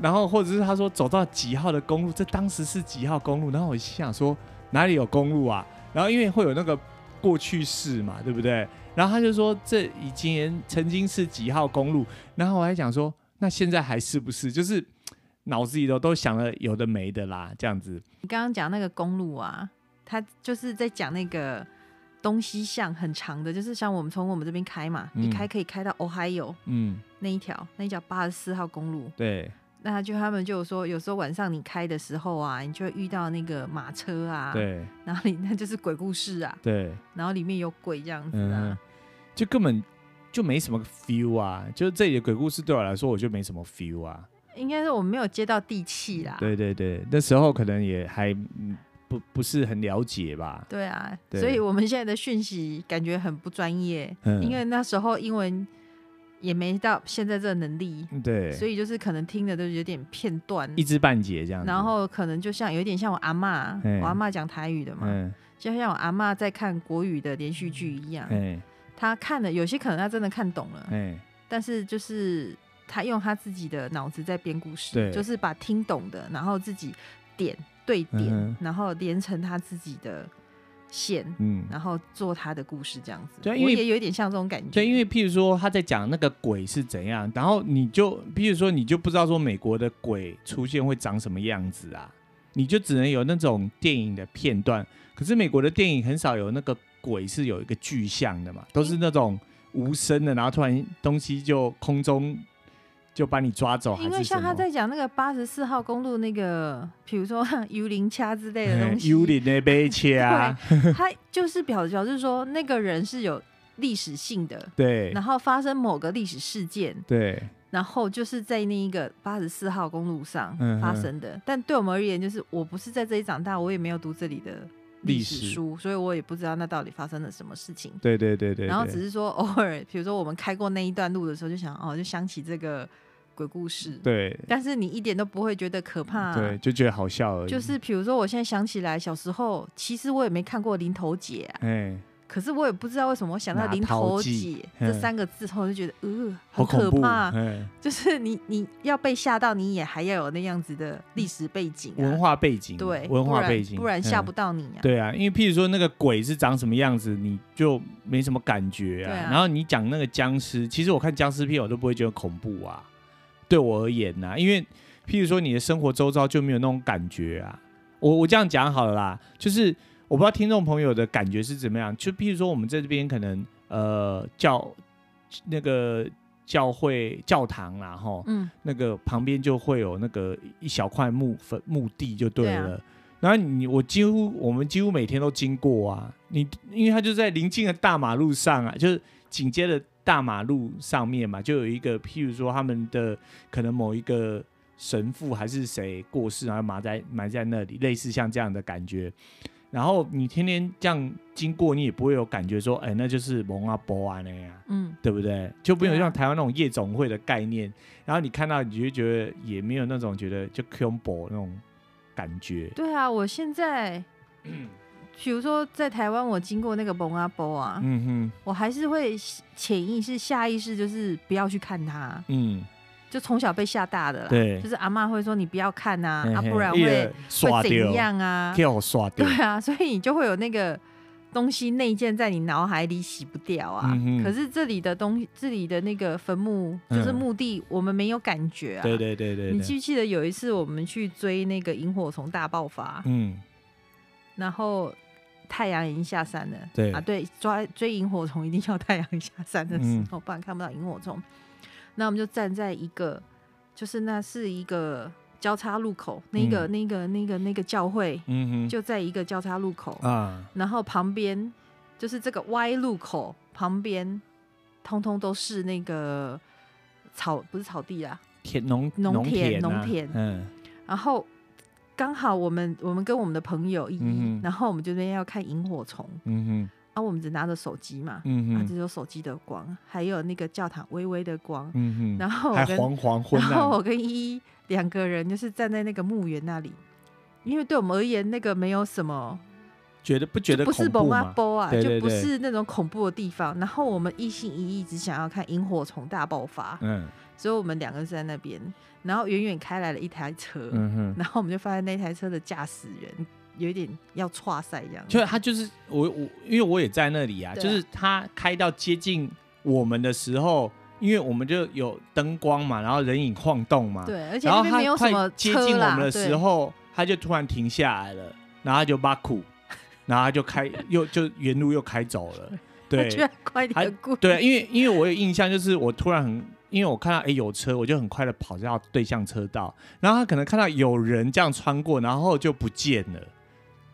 然后或者是他说走到几号的公路，这当时是几号公路？然后我心想说，哪里有公路啊？然后因为会有那个过去式嘛，对不对？然后他就说，这以前曾经是几号公路？然后我还讲说，那现在还是不是？就是。脑子里头都想了有的没的啦，这样子。你刚刚讲那个公路啊，他就是在讲那个东西向很长的，就是像我们从我们这边开嘛，嗯、一开可以开到 Ohio，嗯，那一条那一条八十四号公路。对。那就他们就有说，有时候晚上你开的时候啊，你就会遇到那个马车啊，对，然后里那就是鬼故事啊，对，然后里面有鬼这样子啊，嗯、就根本就没什么 feel 啊，就是这里的鬼故事对我来说，我就没什么 feel 啊。应该是我们没有接到地气啦。对对对，那时候可能也还不不是很了解吧。对啊，对，所以我们现在的讯息感觉很不专业，嗯，因为那时候英文也没到现在这个能力。对，所以就是可能听的都有点片段，一知半解这样。然后可能就像有点像我阿妈，我阿妈讲台语的嘛，嗯，就像我阿妈在看国语的连续剧一样。嗯，他看了有些可能他真的看懂了，嗯，但是就是。他用他自己的脑子在编故事，就是把听懂的，然后自己点对点，嗯、然后连成他自己的线，嗯，然后做他的故事这样子。对，因为也有一点像这种感觉。对，因为譬如说他在讲那个鬼是怎样，然后你就譬如说你就不知道说美国的鬼出现会长什么样子啊，你就只能有那种电影的片段。可是美国的电影很少有那个鬼是有一个具象的嘛，都是那种无声的，然后突然东西就空中。就把你抓走，因为像他在讲那个八十四号公路那个，比如说 [LAUGHS] 幽灵掐之类的东西，幽灵的被掐，[LAUGHS] 他就是表表示说那个人是有历史性的，对，然后发生某个历史事件，对，然后就是在那一个八十四号公路上发生的。嗯、但对我们而言，就是我不是在这里长大，我也没有读这里的历史书，所以我也不知道那到底发生了什么事情。对对对对，然后只是说偶尔，比如说我们开过那一段路的时候，就想哦，就想起这个。鬼故事，对，但是你一点都不会觉得可怕，啊，对，就觉得好笑而已。就是比如说，我现在想起来，小时候其实我也没看过林头姐啊，哎，可是我也不知道为什么，我想到零头姐这三个字后，我就觉得呃，好可怕。就是你你要被吓到，你也还要有那样子的历史背景、啊、文化背景，对，文化背景，不然吓不到你啊。对啊，因为譬如说那个鬼是长什么样子，你就没什么感觉啊。啊然后你讲那个僵尸，其实我看僵尸片我都不会觉得恐怖啊。对我而言呐、啊，因为譬如说你的生活周遭就没有那种感觉啊。我我这样讲好了啦，就是。我不知道听众朋友的感觉是怎么样，就比如说我们在这边可能呃教那个教会教堂啦，哈，嗯，那个旁边就会有那个一小块墓坟墓地就对了。对啊。然后你我几乎我们几乎每天都经过啊，你因为它就在临近的大马路上啊，就是紧接着大马路上面嘛，就有一个譬如说他们的可能某一个神父还是谁过世，然后埋在埋在那里，类似像这样的感觉。然后你天天这样经过，你也不会有感觉说，哎，那就是蒙阿波啊那样，嗯，对不对？就不有像台湾那种夜总会的概念。啊、然后你看到，你就觉得也没有那种觉得就恐怖那种感觉。对啊，我现在，比如说在台湾，我经过那个蒙阿波啊，嗯哼，我还是会潜意识、下意识就是不要去看它，嗯。就从小被吓大的啦，对，就是阿妈会说你不要看呐，啊，不然会会怎样啊？[LAUGHS] 对啊，所以你就会有那个东西内建在你脑海里洗不掉啊。可是这里的东西，这里的那个坟墓就是墓地，我们没有感觉啊。对对对对，你记不记得有一次我们去追那个萤火虫大爆发？嗯，然后太阳已经下山了。对啊，对，抓追萤火虫一定要太阳下山的时候，不然看不到萤火虫。那我们就站在一个，就是那是一个交叉路口，那个、嗯、那个、那个、那个教会，嗯哼，就在一个交叉路口啊。然后旁边就是这个歪路口旁边，通通都是那个草，不是草地啊，田农农田农、啊、田。嗯。然后刚好我们我们跟我们的朋友一，嗯、然后我们就那边要看萤火虫。嗯哼。然后我们只拿着手机嘛，嗯哼，只有手机的光，还有那个教堂微微的光，嗯哼，然后还黄黄昏暗，然后我跟依依两个人就是站在那个墓园那里，因为对我们而言，那个没有什么觉得不觉得？不是蒙阿波啊，就不是那种恐怖的地方。然后我们一心一意只想要看萤火虫大爆发，嗯，所以我们两个是在那边，然后远远开来了一台车，嗯哼，然后我们就发现那台车的驾驶员。有一点要跨赛一样，就是他就是我我，因为我也在那里啊，啊。就是他开到接近我们的时候，因为我们就有灯光嘛，然后人影晃动嘛，对，而且那边没有什么接近我们的时候，他就突然停下来了，然后他就把苦，[LAUGHS] 然后他就开又就原路又开走了，[LAUGHS] 对，居然快点过，对，因为因为我有印象，就是我突然很，因为我看到哎有车，我就很快的跑到对向车道，然后他可能看到有人这样穿过，然后就不见了。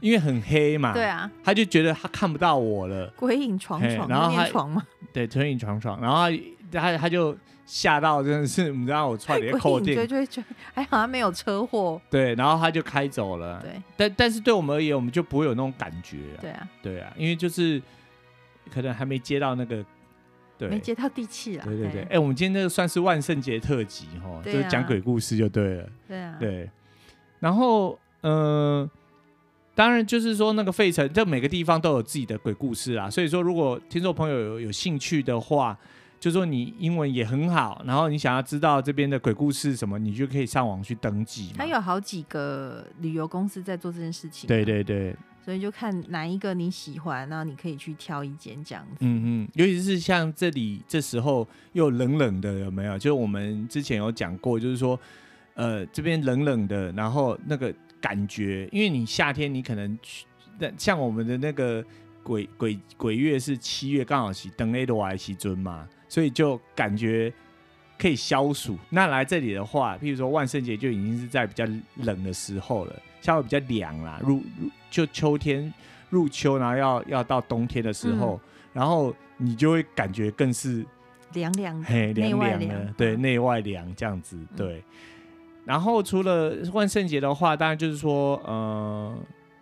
因为很黑嘛，对啊，他就觉得他看不到我了，鬼影幢幢，[LAUGHS] 然后他床对，鬼影幢幢，然后他他他就吓到，真的是你知道我差点 [LAUGHS] 扣电，对对对，还好他没有车祸，对，然后他就开走了，对，但但是对我们而言，我们就不会有那种感觉，对啊，对啊，因为就是可能还没接到那个，对，没接到地气啊，对对对，哎，我们今天这个算是万圣节特辑哈，就是讲鬼故事就对了，对啊，对，然后嗯。当然，就是说那个费城，这每个地方都有自己的鬼故事啊。所以说，如果听众朋友有有兴趣的话，就说你英文也很好，然后你想要知道这边的鬼故事什么，你就可以上网去登记。它有好几个旅游公司在做这件事情。对对对。所以就看哪一个你喜欢，然后你可以去挑一间这样子。嗯嗯，尤其是像这里这时候又冷冷的，有没有？就是我们之前有讲过，就是说，呃，这边冷冷的，然后那个。感觉，因为你夏天你可能去，像我们的那个鬼鬼鬼月是七月，刚好是登 A 的 Y 西尊嘛，所以就感觉可以消暑。那来这里的话，譬如说万圣节就已经是在比较冷的时候了，稍微比较凉啦，入入就秋天入秋，然后要要到冬天的时候，嗯、然后你就会感觉更是凉凉嘿凉凉的，对，内外凉这样子，对。嗯然后除了万圣节的话，当然就是说，呃，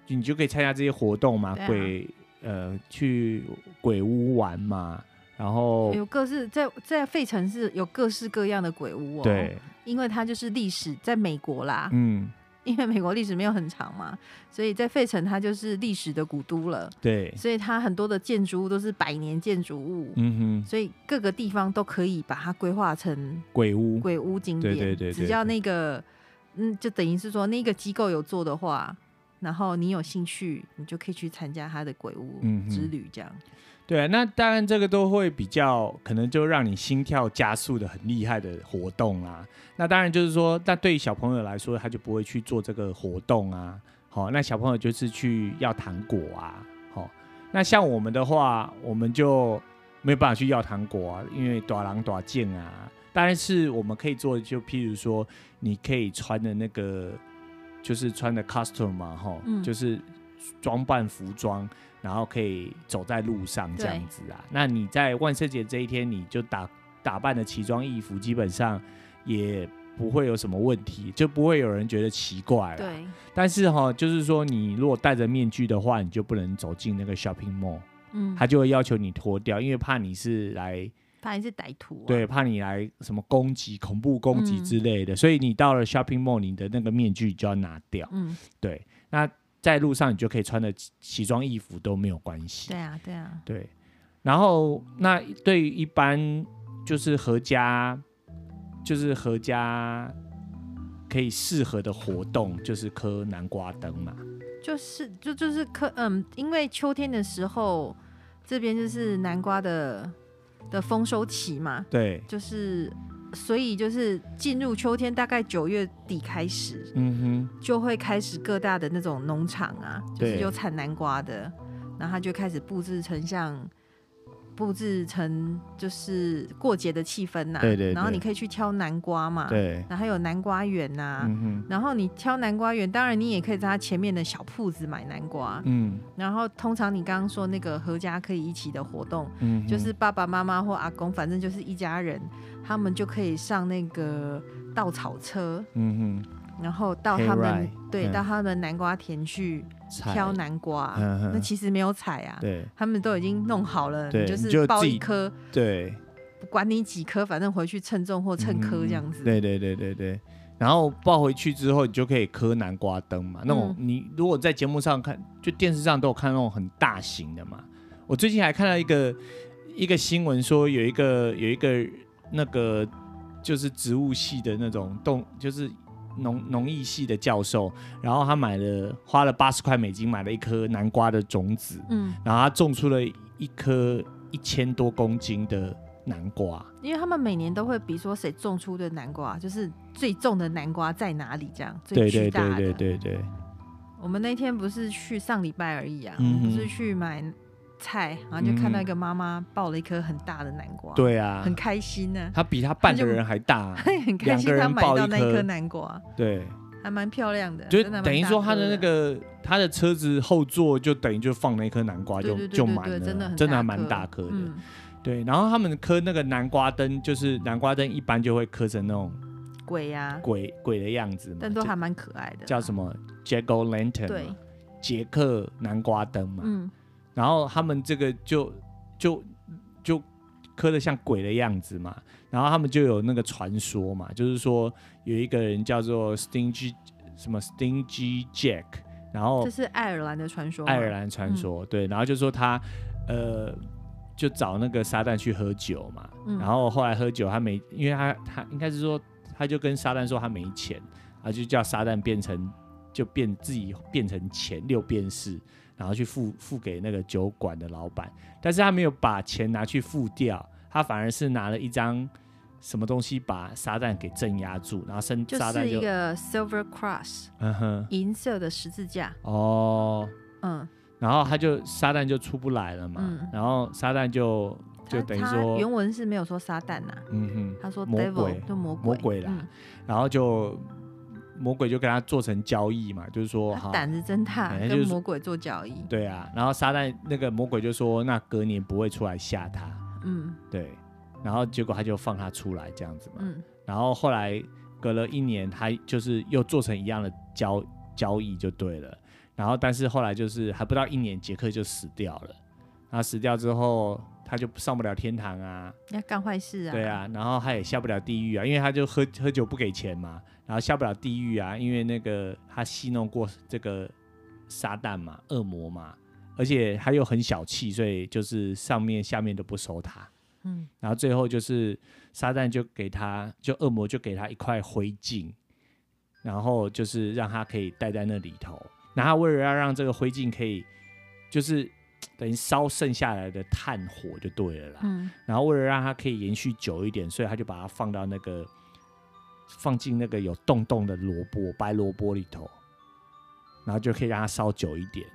你就可以参加这些活动嘛，啊、鬼，呃，去鬼屋玩嘛，然后有各式在在费城市有各式各样的鬼屋哦，对，因为它就是历史在美国啦，嗯，因为美国历史没有很长嘛，所以在费城它就是历史的古都了。对，所以它很多的建筑物都是百年建筑物。嗯哼，所以各个地方都可以把它规划成鬼屋、鬼屋景点。对对对，对，只要那个，嗯，就等于是说那个机构有做的话，然后你有兴趣，你就可以去参加他的鬼屋之旅，这样。嗯对啊，那当然这个都会比较可能就让你心跳加速的很厉害的活动啊。那当然就是说，那对于小朋友来说，他就不会去做这个活动啊。好，那小朋友就是去要糖果啊。好，那像我们的话，我们就没有办法去要糖果啊，因为大人大件啊。但是我们可以做的，就譬如说，你可以穿的那个，就是穿的 costume 嘛，哈，嗯，就是装扮服装。然后可以走在路上这样子啊，那你在万圣节这一天，你就打打扮的奇装异服，基本上也不会有什么问题，就不会有人觉得奇怪了。对。但是哈，就是说你如果戴着面具的话，你就不能走进那个 shopping mall，嗯，他就会要求你脱掉，因为怕你是来，怕你是歹徒，啊，对，怕你来什么攻击、恐怖攻击之类的，嗯，所以你到了 shopping mall，你的那个面具就要拿掉。嗯，对，那。在路上，你就可以穿的奇装异服都没有关系。对啊，对啊，对。然后，那对于一般就是合家，就是合家可以适合的活动，就是磕南瓜灯嘛。就是，就就是磕，嗯，因为秋天的时候，这边就是南瓜的的丰收期嘛。对，就是。所以就是进入秋天，大概九月底开始，嗯哼，就会开始各大的那种农场啊，就是有产南瓜的，然后他就开始布置成像。布置成就是过节的气氛呐、啊，对，对对，然后你可以去挑南瓜嘛，对，然后还有南瓜园呐、啊嗯，然后你挑南瓜园，当然你也可以在它前面的小铺子买南瓜，嗯，然后通常你刚刚说那个合家可以一起的活动，嗯，就是爸爸妈妈或阿公，反正就是一家人，他们就可以上那个稻草车，嗯哼。然后到他们对、嗯、到他们南瓜田去挑南瓜，那其实没有采啊，对，他们都已经弄好了，你就是抱一颗，对，不管你几颗，反正回去称重或称颗这样子。嗯、对对对对对，然后抱回去之后，你就可以磕南瓜灯嘛。那种你如果在节目上看，就电视上都有看那种很大型的嘛。我最近还看到一个一个新闻说，有一个有一个那个就是植物系的那种动，就是。农农艺系的教授，然后他买了花了八十块美金买了一颗南瓜的种子，嗯，然后他种出了一颗一千多公斤的南瓜。因为他们每年都会比说谁种出的南瓜就是最重的南瓜在哪里，这样最巨大的。对对对对对对。我们那天不是去上礼拜而已啊，嗯、不是去买。菜，然后就看到一个妈妈抱了一颗很大的南瓜，对啊，很开心呢、啊。他比他半个人还大、啊，[LAUGHS] 很开心。他买到那一颗南瓜，对，还蛮漂亮的。就等于说他的那个他的车子后座就等于就放了一颗南瓜就，就就满了，真的真的还蛮大颗的、嗯。对，然后他们磕那个南瓜灯，就是南瓜灯一般就会磕成那种鬼呀、啊、鬼鬼的样子嘛，但都还蛮可爱的。叫什么 Jack O' Lantern？对，杰克南瓜灯嘛。嗯。然后他们这个就就就磕的像鬼的样子嘛，然后他们就有那个传说嘛，就是说有一个人叫做 Stingy 什么 Stingy Jack，然后这是爱尔兰的传说，爱尔兰传说、嗯、对，然后就说他呃就找那个撒旦去喝酒嘛，嗯、然后后来喝酒他没，因为他他应该是说他就跟撒旦说他没钱，啊就叫撒旦变成就变自己变成钱六便士。然后去付付给那个酒馆的老板，但是他没有把钱拿去付掉，他反而是拿了一张什么东西把撒旦给镇压住，然后生撒旦就是一个 silver cross，嗯哼，银色的十字架。哦，嗯，然后他就撒旦就出不来了嘛，嗯、然后撒旦就就等于说原文是没有说撒旦呐、啊，嗯哼，他说 devil, 魔鬼就魔鬼魔鬼啦、嗯，然后就。魔鬼就跟他做成交易嘛，就是说，他胆子真大，跟魔鬼做交易。对啊，然后撒旦那个魔鬼就说，那隔年不会出来吓他。嗯，对，然后结果他就放他出来这样子嘛。嗯，然后后来隔了一年，他就是又做成一样的交交易就对了。然后但是后来就是还不到一年，杰克就死掉了。他死掉之后，他就上不了天堂啊，要干坏事啊，对啊，然后他也下不了地狱啊，因为他就喝喝酒不给钱嘛，然后下不了地狱啊，因为那个他戏弄过这个撒旦嘛，恶魔嘛，而且他又很小气，所以就是上面下面都不收他，嗯，然后最后就是撒旦就给他，就恶魔就给他一块灰烬，然后就是让他可以待在那里头，然后为了要让这个灰烬可以就是。等于烧剩下来的炭火就对了啦，嗯，然后为了让它可以延续久一点，所以他就把它放到那个放进那个有洞洞的萝卜白萝卜里头，然后就可以让它烧久一点。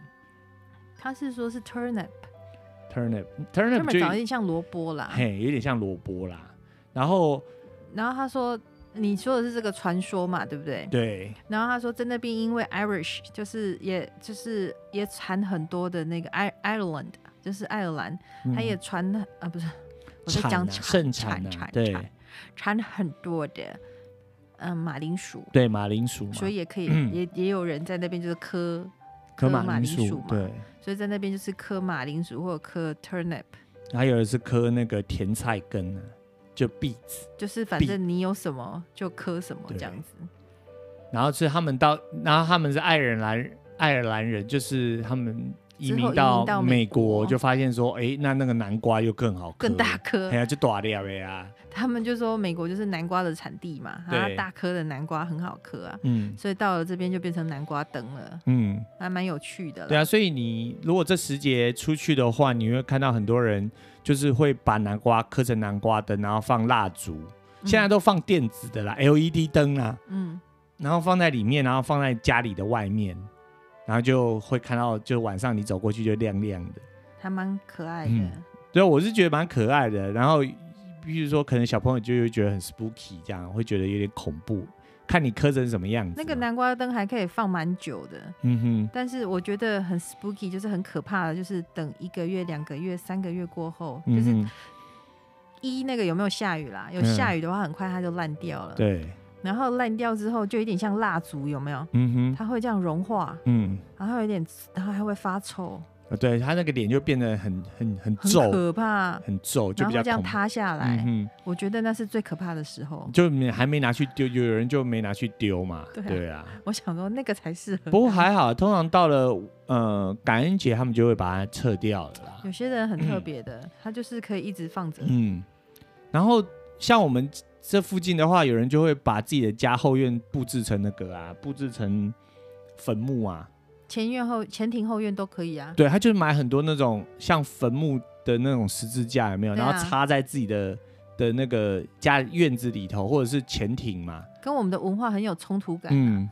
他是说是 turnip，turnip，turnip 就长得有点像萝卜啦，嘿，有点像萝卜啦。然后，然后他说。你说的是这个传说嘛，对不对？对。然后他说，在那边因为 Irish 就是也就是也产很多的那个 I Ireland，就是爱尔兰，他也传啊不是我在讲盛产产对。产很多的嗯马铃薯。对马铃薯，所以也可以也也有人在那边就是磕磕马铃薯嘛，对，所以在那边就是磕马铃薯或者磕 turnip，还有的是磕那个甜菜根呢。就 beets，就是反正你有什么就磕什么这样子。然后是他们到，然后他们是爱尔兰爱尔兰人，就是他们移民到美国，就发现说，哎，那那个南瓜又更好，更大颗，哎呀，就大粒了呀。他们就说美国就是南瓜的产地嘛，然后大颗的南瓜很好磕啊，嗯，所以到了这边就变成南瓜灯了，嗯，还蛮有趣的。对啊，所以你如果这时节出去的话，你会看到很多人。就是会把南瓜刻成南瓜灯，然后放蜡烛，现在都放电子的啦，LED 灯啊，嗯，然后放在里面，然后放在家里的外面，然后就会看到，就晚上你走过去就亮亮的，还蛮可爱的。嗯，对，我是觉得蛮可爱的。然后，比如说可能小朋友就会觉得很 spooky，这样会觉得有点恐怖。看你磕成什么样子。那个南瓜灯还可以放蛮久的，嗯哼。但是我觉得很 spooky，就是很可怕的，就是等一个月、两个月、三个月过后，嗯、就是一那个有没有下雨啦？有下雨的话，很快它就烂掉了。对、嗯。然后烂掉之后，就有点像蜡烛，有没有？嗯哼。它会这样融化，嗯。然后有点，然后还会发臭。对，他那个脸就变得很很很皱，可怕，很皱，就比较这样塌下来。嗯，我觉得那是最可怕的时候。就没还没拿去丢，有人就没拿去丢嘛。对啊，对啊。我想说那个才适合。不过还 [LAUGHS] 好，通常到了呃感恩节，他们就会把它撤掉了啦。有些人很特别的，嗯，他就是可以一直放着。嗯。然后像我们这附近的话，有人就会把自己的家后院布置成那个啊，布置成坟墓啊。前院后前庭后院都可以啊。对，他就是买很多那种像坟墓的那种十字架，有没有？啊、然后插在自己的的那个家院子里头，或者是前庭嘛。跟我们的文化很有冲突感、啊。嗯。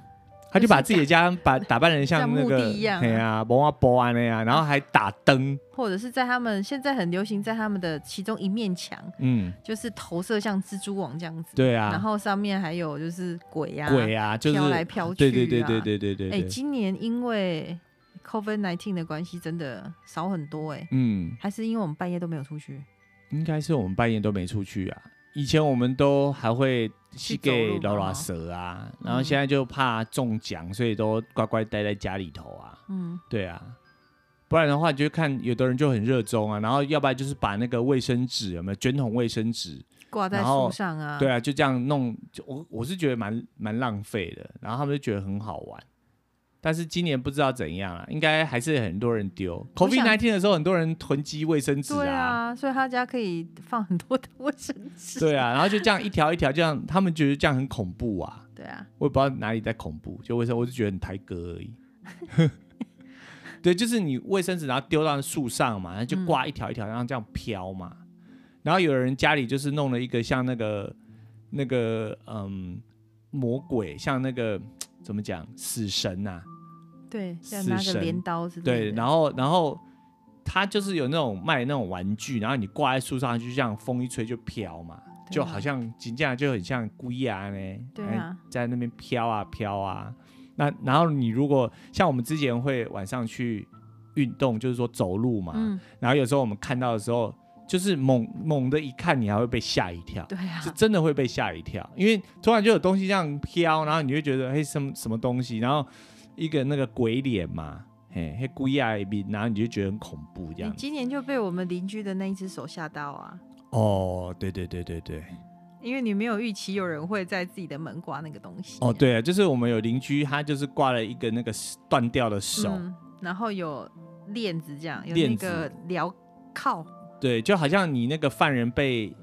他就把自己的家把打扮成像那个，对啊，蒙阿波啊那样，然后还打灯，或者是在他们现在很流行，在他们的其中一面墙，嗯，就是投射像蜘蛛网这样子，对啊，然后上面还有就是鬼啊，鬼啊，就是飘来飘去，对对对对对对对。哎，今年因为 COVID-19 的关系，真的少很多哎，嗯，还是因为我们半夜都没有出去，应该是我们半夜都没出去啊。以前我们都还会去给老拉蛇啊，然后现在就怕中奖，所以都乖乖待在家里头啊。嗯，对啊，不然的话，你就看有的人就很热衷啊，然后要不然就是把那个卫生纸有没有卷筒卫生纸挂在树上啊？对啊，就这样弄，我我是觉得蛮蛮浪费的，然后他们就觉得很好玩。但是今年不知道怎样啊，应该还是很多人丢。COVID-19 的时候，很多人囤积卫生纸啊。对啊，所以他家可以放很多的卫生纸。对啊，然后就这样一条一条，这样他们觉得这样很恐怖啊。对啊，我也不知道哪里在恐怖，就卫生，我就觉得很台歌而已。[LAUGHS] 对，就是你卫生纸，然后丢到树上嘛，然后就挂一条一条，然后这样飘嘛。嗯、然后有人家里就是弄了一个像那个那个嗯魔鬼，像那个怎么讲死神呐、啊。对，像拿个镰刀之类的。对，然后然后他就是有那种卖那种玩具，然后你挂在树上，就像风一吹就飘嘛，啊、就好像金这样就很像龟啊呢，对啊，在那边飘啊飘啊。那然后你如果像我们之前会晚上去运动，就是说走路嘛，嗯、然后有时候我们看到的时候，就是猛猛的一看，你还会被吓一跳，对啊，是真的会被吓一跳，因为突然就有东西这样飘，然后你会觉得嘿什么什么东西，然后。一个那个鬼脸嘛，嘿，嘿，鬼啊一边，然后你就觉得很恐怖这样。你今年就被我们邻居的那一只手吓到啊？哦，对对对对对。因为你没有预期有人会在自己的门挂那个东西。哦，对啊，就是我们有邻居，他就是挂了一个那个断掉的手，嗯、然后有链子这样，有那个镣铐。对，就好像你那个犯人被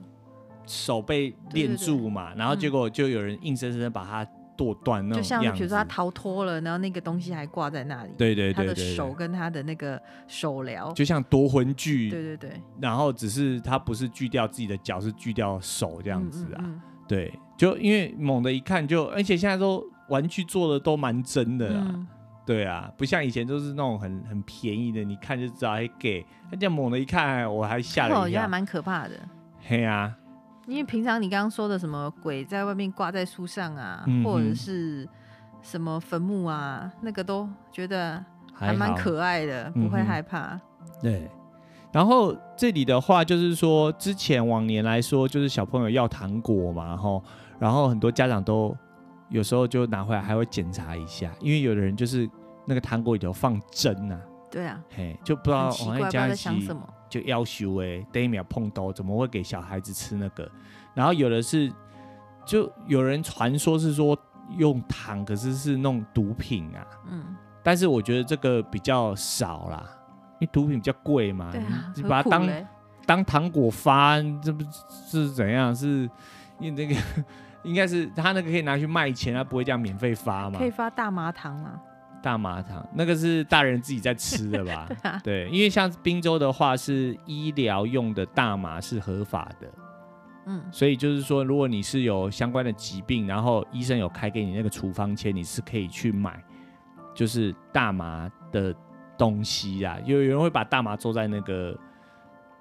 手被链住嘛，对对对，然后结果就有人硬生生的把他。剁断那种，就像比如说他逃脱了，然后那个东西还挂在那里。对对对，他的手跟他的那个手镣，就像夺魂锯。对对对。然后只是他不是锯掉自己的脚，是锯掉手这样子啊。嗯嗯嗯对，就因为猛的一看就，而且现在都玩具做的都蛮真的啊。嗯、对啊，不像以前都是那种很很便宜的，你看就知道还给。他这样猛的一看，我还吓了一跳。我觉得还蛮可怕的。嘿啊。因为平常你刚刚说的什么鬼在外面挂在树上啊，嗯、或者是什么坟墓啊，那个都觉得还蛮可爱的，不会害怕、嗯。对，然后这里的话就是说，之前往年来说，就是小朋友要糖果嘛，吼，然后很多家长都有时候就拿回来还会检查一下，因为有的人就是那个糖果里头放针啊。对啊，嘿，就不知道我在家想什么。就要求哎，第一秒碰到怎么会给小孩子吃那个？然后有的是，就有人传说是说用糖，可是是弄毒品啊。嗯。但是我觉得这个比较少啦，因为毒品比较贵嘛。对啊。你把它当当糖果发，这不是怎样？是因为那个应该是他那个可以拿去卖钱，他不会这样免费发嘛？可以发大麻糖吗？大麻糖那个是大人自己在吃的吧？[LAUGHS] 对啊，对，因为像滨州的话是医疗用的大麻是合法的，嗯，所以就是说，如果你是有相关的疾病，然后医生有开给你那个处方签，你是可以去买，就是大麻的东西啊。有有人会把大麻做在那个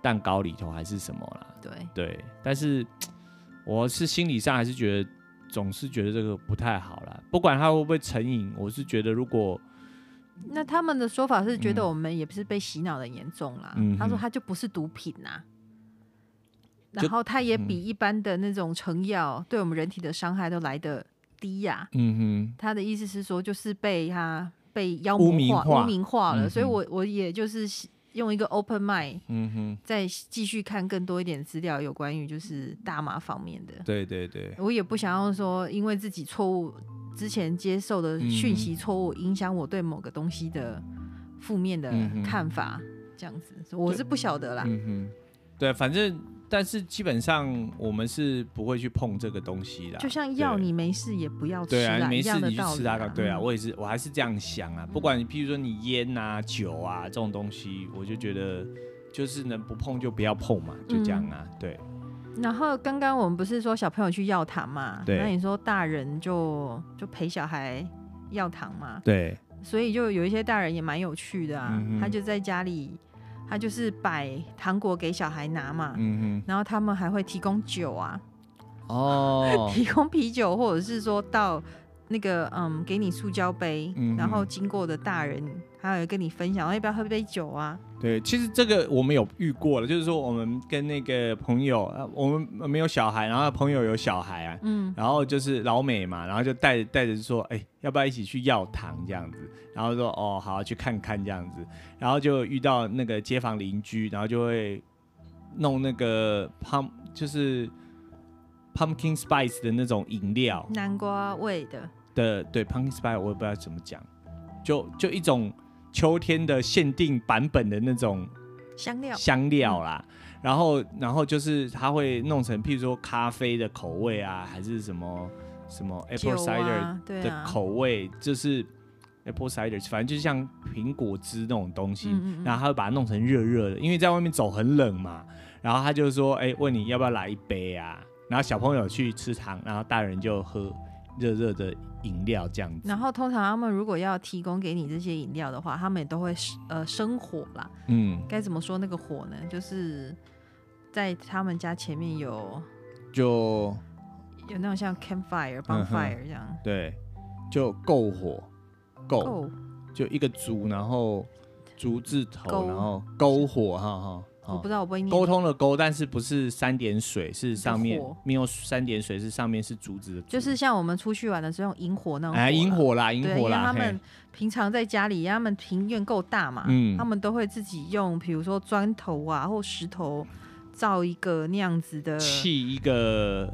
蛋糕里头还是什么啦？对对，但是 [TSK] 我是心理上还是觉得。总是觉得这个不太好啦，不管他会不会成瘾，我是觉得如果那他们的说法是觉得我们也不是被洗脑的严重啦。嗯、他说他就不是毒品呐，然后他也比一般的那种成药对我们人体的伤害都来得低呀。嗯哼，他的意思是说就是被他被妖魔化、污名化。了，所以我我也就是。用一个 open mind，嗯哼，再继续看更多一点资料，有关于就是大麻方面的。对对对，我也不想要说，因为自己错误之前接受的讯息错误，影响我对某个东西的负面的看法，这样子，我是不晓得啦。嗯哼，对，反正。但是基本上我们是不会去碰这个东西的，就像药你没事也不要吃，对啊，没事你去吃它，对啊，我也是，我还是这样想啊。不管你譬如说你烟啊、酒啊这种东西，我就觉得就是能不碰就不要碰嘛，就这样啊，对。然后刚刚我们不是说小朋友去药堂嘛？对。那你说大人就就陪小孩药堂嘛？对。所以就有一些大人也蛮有趣的啊，他就在家里。他就是摆糖果给小孩拿嘛，嗯哼，然后他们还会提供酒啊，哦，[LAUGHS] 提供啤酒，或者是说到那个嗯，给你塑胶杯，嗯、然后经过的大人，还有跟你分享，要不要喝杯酒啊？对，其实这个我们有遇过了，就是说我们跟那个朋友，我们没有小孩，然后朋友有小孩啊，嗯，然后就是老美嘛，然后就带带着说，哎，要不要一起去药堂这样子？然后说，哦，好，去看看这样子，然后就遇到那个街坊邻居，然后就会弄那个 pump，就是 pumpkin spice 的那种饮料，南瓜味的，的对 pumpkin spice 我也不知道怎么讲，就就一种。秋天的限定版本的那种香料香料啦，然后然后就是它会弄成，譬如说咖啡的口味啊，还是什么什么 apple cider 的口味，就是 apple cider，反正就是像苹果汁那种东西，然后他会把它弄成热热的，因为在外面走很冷嘛，然后他就说，哎，问你要不要来一杯啊？然后小朋友去吃糖，然后大人就喝热热的。饮料这样子，然后通常他们如果要提供给你这些饮料的话，他们也都会呃生火啦。嗯，该怎么说那个火呢？就是在他们家前面有就有那种像 campfire、bonfire 这样。对，就篝火，篝就一个竹，然后竹字头，然后篝火，哈哈。我不知道我不会念。沟通的沟，但是不是三点水，是上面没有三点水，是上面是竹子的竹。就是像我们出去玩的时候用营火那种。哎，萤火啦，萤火啦。他们平常在家里，他们庭院够大嘛，嗯，他们都会自己用，比如说砖头啊或石头造一个那样子的，砌一个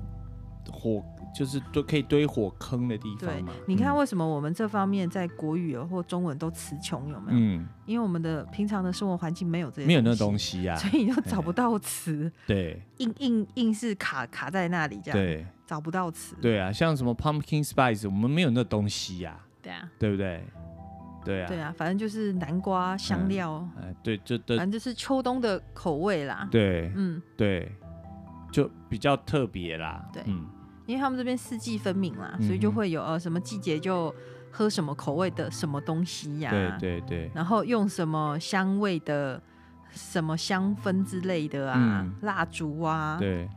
火。就是都可以堆火坑的地方嘛。对，你看为什么我们这方面在国语或中文都词穷有没有？嗯，因为我们的平常的生活环境没有这些，没有那东西呀，所以你就找不到词。对，硬硬硬是卡卡在那里这样。对，找不到词。对啊，像什么 pumpkin spice，我们没有那东西呀。对啊，对不对？对啊。对啊，反正就是南瓜香料。哎，对，就反正就是秋冬的口味啦。对，嗯，对，就比较特别啦。对，嗯。因为他们这边四季分明啦，所以就会有呃什么季节就喝什么口味的什么东西呀，对对对，然后用什么香味的什么香氛之类的啊，蜡烛啊，对，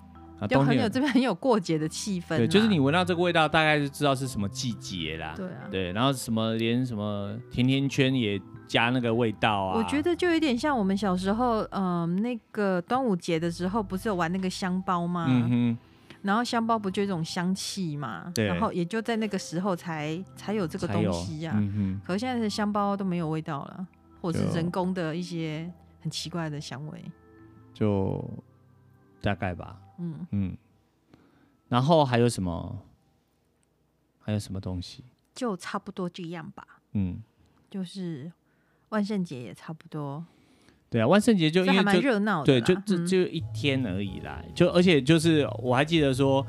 就很有这边很有过节的气氛。对，就是你闻到这个味道，大概就知道是什么季节啦。对啊，对，然后什么连什么甜甜圈也加那个味道啊。我觉得就有点像我们小时候，嗯，那个端午节的时候不是有玩那个香包吗？嗯哼。然后香包不就一种香气嘛？对。然后也就在那个时候才才有这个东西呀。可是现在的香包都没有味道了，或者是人工的一些很奇怪的香味。就大概吧。嗯嗯。然后还有什么？还有什么东西？就差不多这样吧。嗯。就是万圣节也差不多。对啊，万圣节就因为蛮热闹的，对，就就就一天而已啦。嗯、就而且就是我还记得说，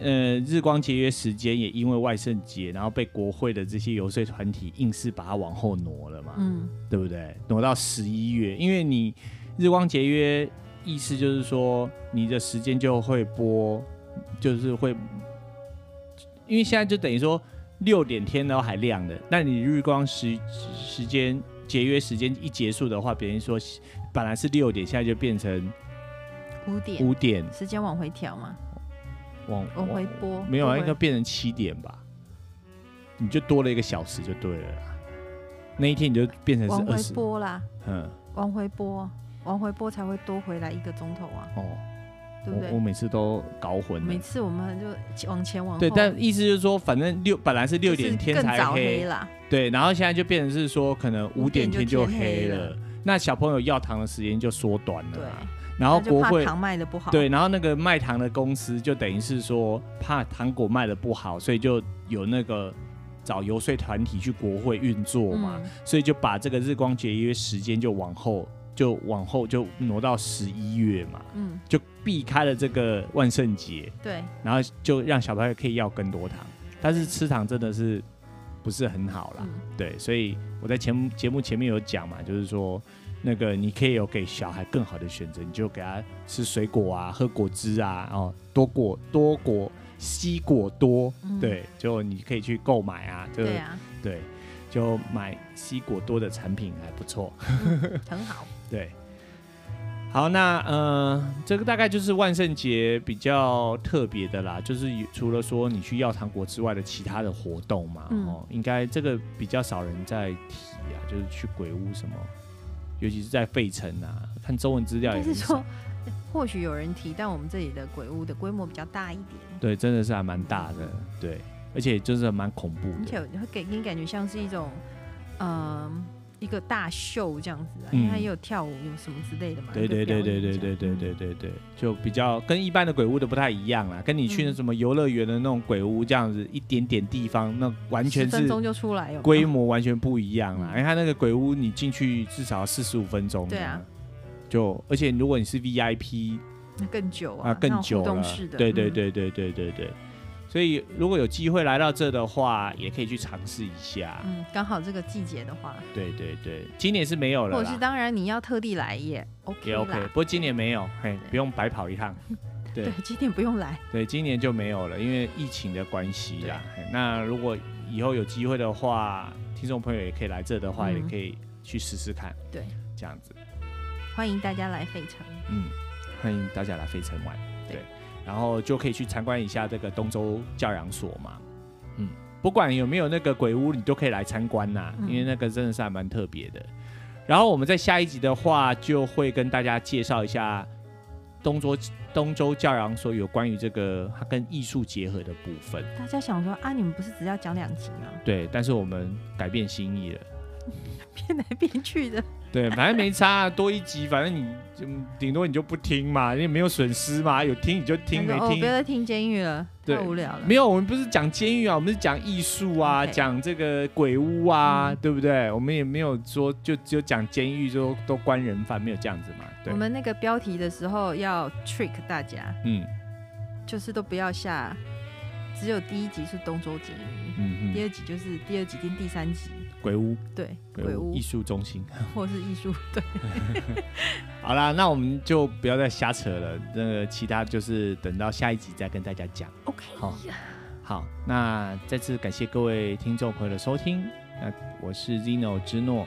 呃，日光节约时间也因为万圣节，然后被国会的这些游说团体硬是把它往后挪了嘛，嗯，对不对？挪到十一月，因为你日光节约意思就是说你的时间就会播，就是会，因为现在就等于说六点天都还亮的，那你日光时时间。节约时间一结束的话，别人说本来是六点，现在就变成五点。五点，时间往回调吗？往往回拨？没有啊，应该变成七点吧？你就多了一个小时就对了。那一天你就变成是二十。往回拨啦。嗯。往回拨，往回拨才会多回来一个钟头啊。哦。对不对？我，我每次都搞混。每次我们就往前往后。对，但意思就是说，反正六本来是六点天才黑啦。对，然后现在就变成是说，可能五点天就黑了。黑了，那小朋友要糖的时间就缩短了。对。然后国会糖卖的不好。对，然后那个卖糖的公司就等于是说，怕糖果卖的不好，所以就有那个找游说团体去国会运作嘛，嗯、所以就把这个日光节约时间就往后。就往后就挪到十一月嘛，嗯，就避开了这个万圣节，对，然后就让小朋友可以要更多糖，但是吃糖真的是不是很好啦，嗯、对，所以我在前节目前面有讲嘛，就是说那个你可以有给小孩更好的选择，你就给他吃水果啊，喝果汁啊，哦，多果多果西果多，嗯、对，就你可以去购买啊，就对啊，对，就买西果多的产品还不错，嗯，很好。[LAUGHS] 对，好，那呃，这个大概就是万圣节比较特别的啦，就是除了说你去要糖果之外的其他的活动嘛，嗯、哦，应该这个比较少人在提啊，就是去鬼屋什么，尤其是在费城啊，看中文资料也是说，[LAUGHS] 或许有人提，但我们这里的鬼屋的规模比较大一点，对，真的是还蛮大的，对，而且就是蛮恐怖的，而且会给你感觉像是一种，嗯、呃。一个大秀这样子啊，因为它也有跳舞，有什么之类的嘛。对对对对对对对对对对，就比较跟一般的鬼屋都不太一样啦，跟你去那什么游乐园的那种鬼屋这样子，一点点地方那完全是分钟就出来，规模完全不一样啦。因为它那个鬼屋你进去至少四十五分钟。对啊。就而且如果你是 VIP，那更久啊，更久了。对对对对对对对。所以如果有机会来到这的话，也可以去尝试一下。嗯，刚好这个季节的话。对对对，今年是没有了。或者是当然你要特地来也 OK。也 OK，不过今年没有，嘿，不用白跑一趟。[LAUGHS] 对，对，今年不用来。对，今年就没有了，因为疫情的关系啦。那如果以后有机会的话，听众朋友也可以来这的话，也可以去试试看。对，这样子。欢迎大家来费城。嗯，欢迎大家来费城玩。然后就可以去参观一下这个东周教养所嘛，嗯，不管有没有那个鬼屋，你都可以来参观呐，嗯、因为那个真的是还蛮特别的。然后我们在下一集的话，就会跟大家介绍一下东周东周教养所有关于这个它跟艺术结合的部分。大家想说啊，你们不是只要讲两集吗？对，但是我们改变心意了，变来变去的。[LAUGHS] 对，反正没差，多一集，反正你就顶多你就不听嘛，因为没有损失嘛，有听你就听，没听。哦，不要再听监狱了，太无聊了。没有，我们不是讲监狱啊，我们是讲艺术啊，讲.这个鬼屋啊、嗯，对不对？我们也没有说就只有讲监狱就都关人犯，没有这样子嘛。对。我们那个标题的时候要 trick 大家，嗯，就是都不要下，只有第一集是东周监狱，嗯嗯，第二集就是第二集跟第三集。鬼屋，对，鬼屋艺术中心，[LAUGHS] 或是艺术，对。[LAUGHS] 好啦，那我们就不要再瞎扯了。那个其他就是等到下一集再跟大家讲。OK，好，好，那再次感谢各位听众朋友的收听。那我是 Zino 之诺，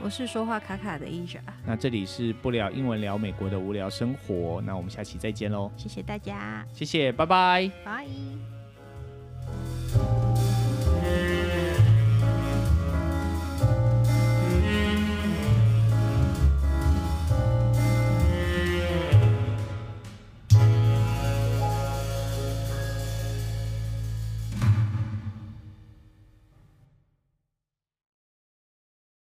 我是说话卡卡的 Asia。那这里是不聊英文聊美国的无聊生活。那我们下期再见喽，谢谢大家，谢谢，拜拜，拜。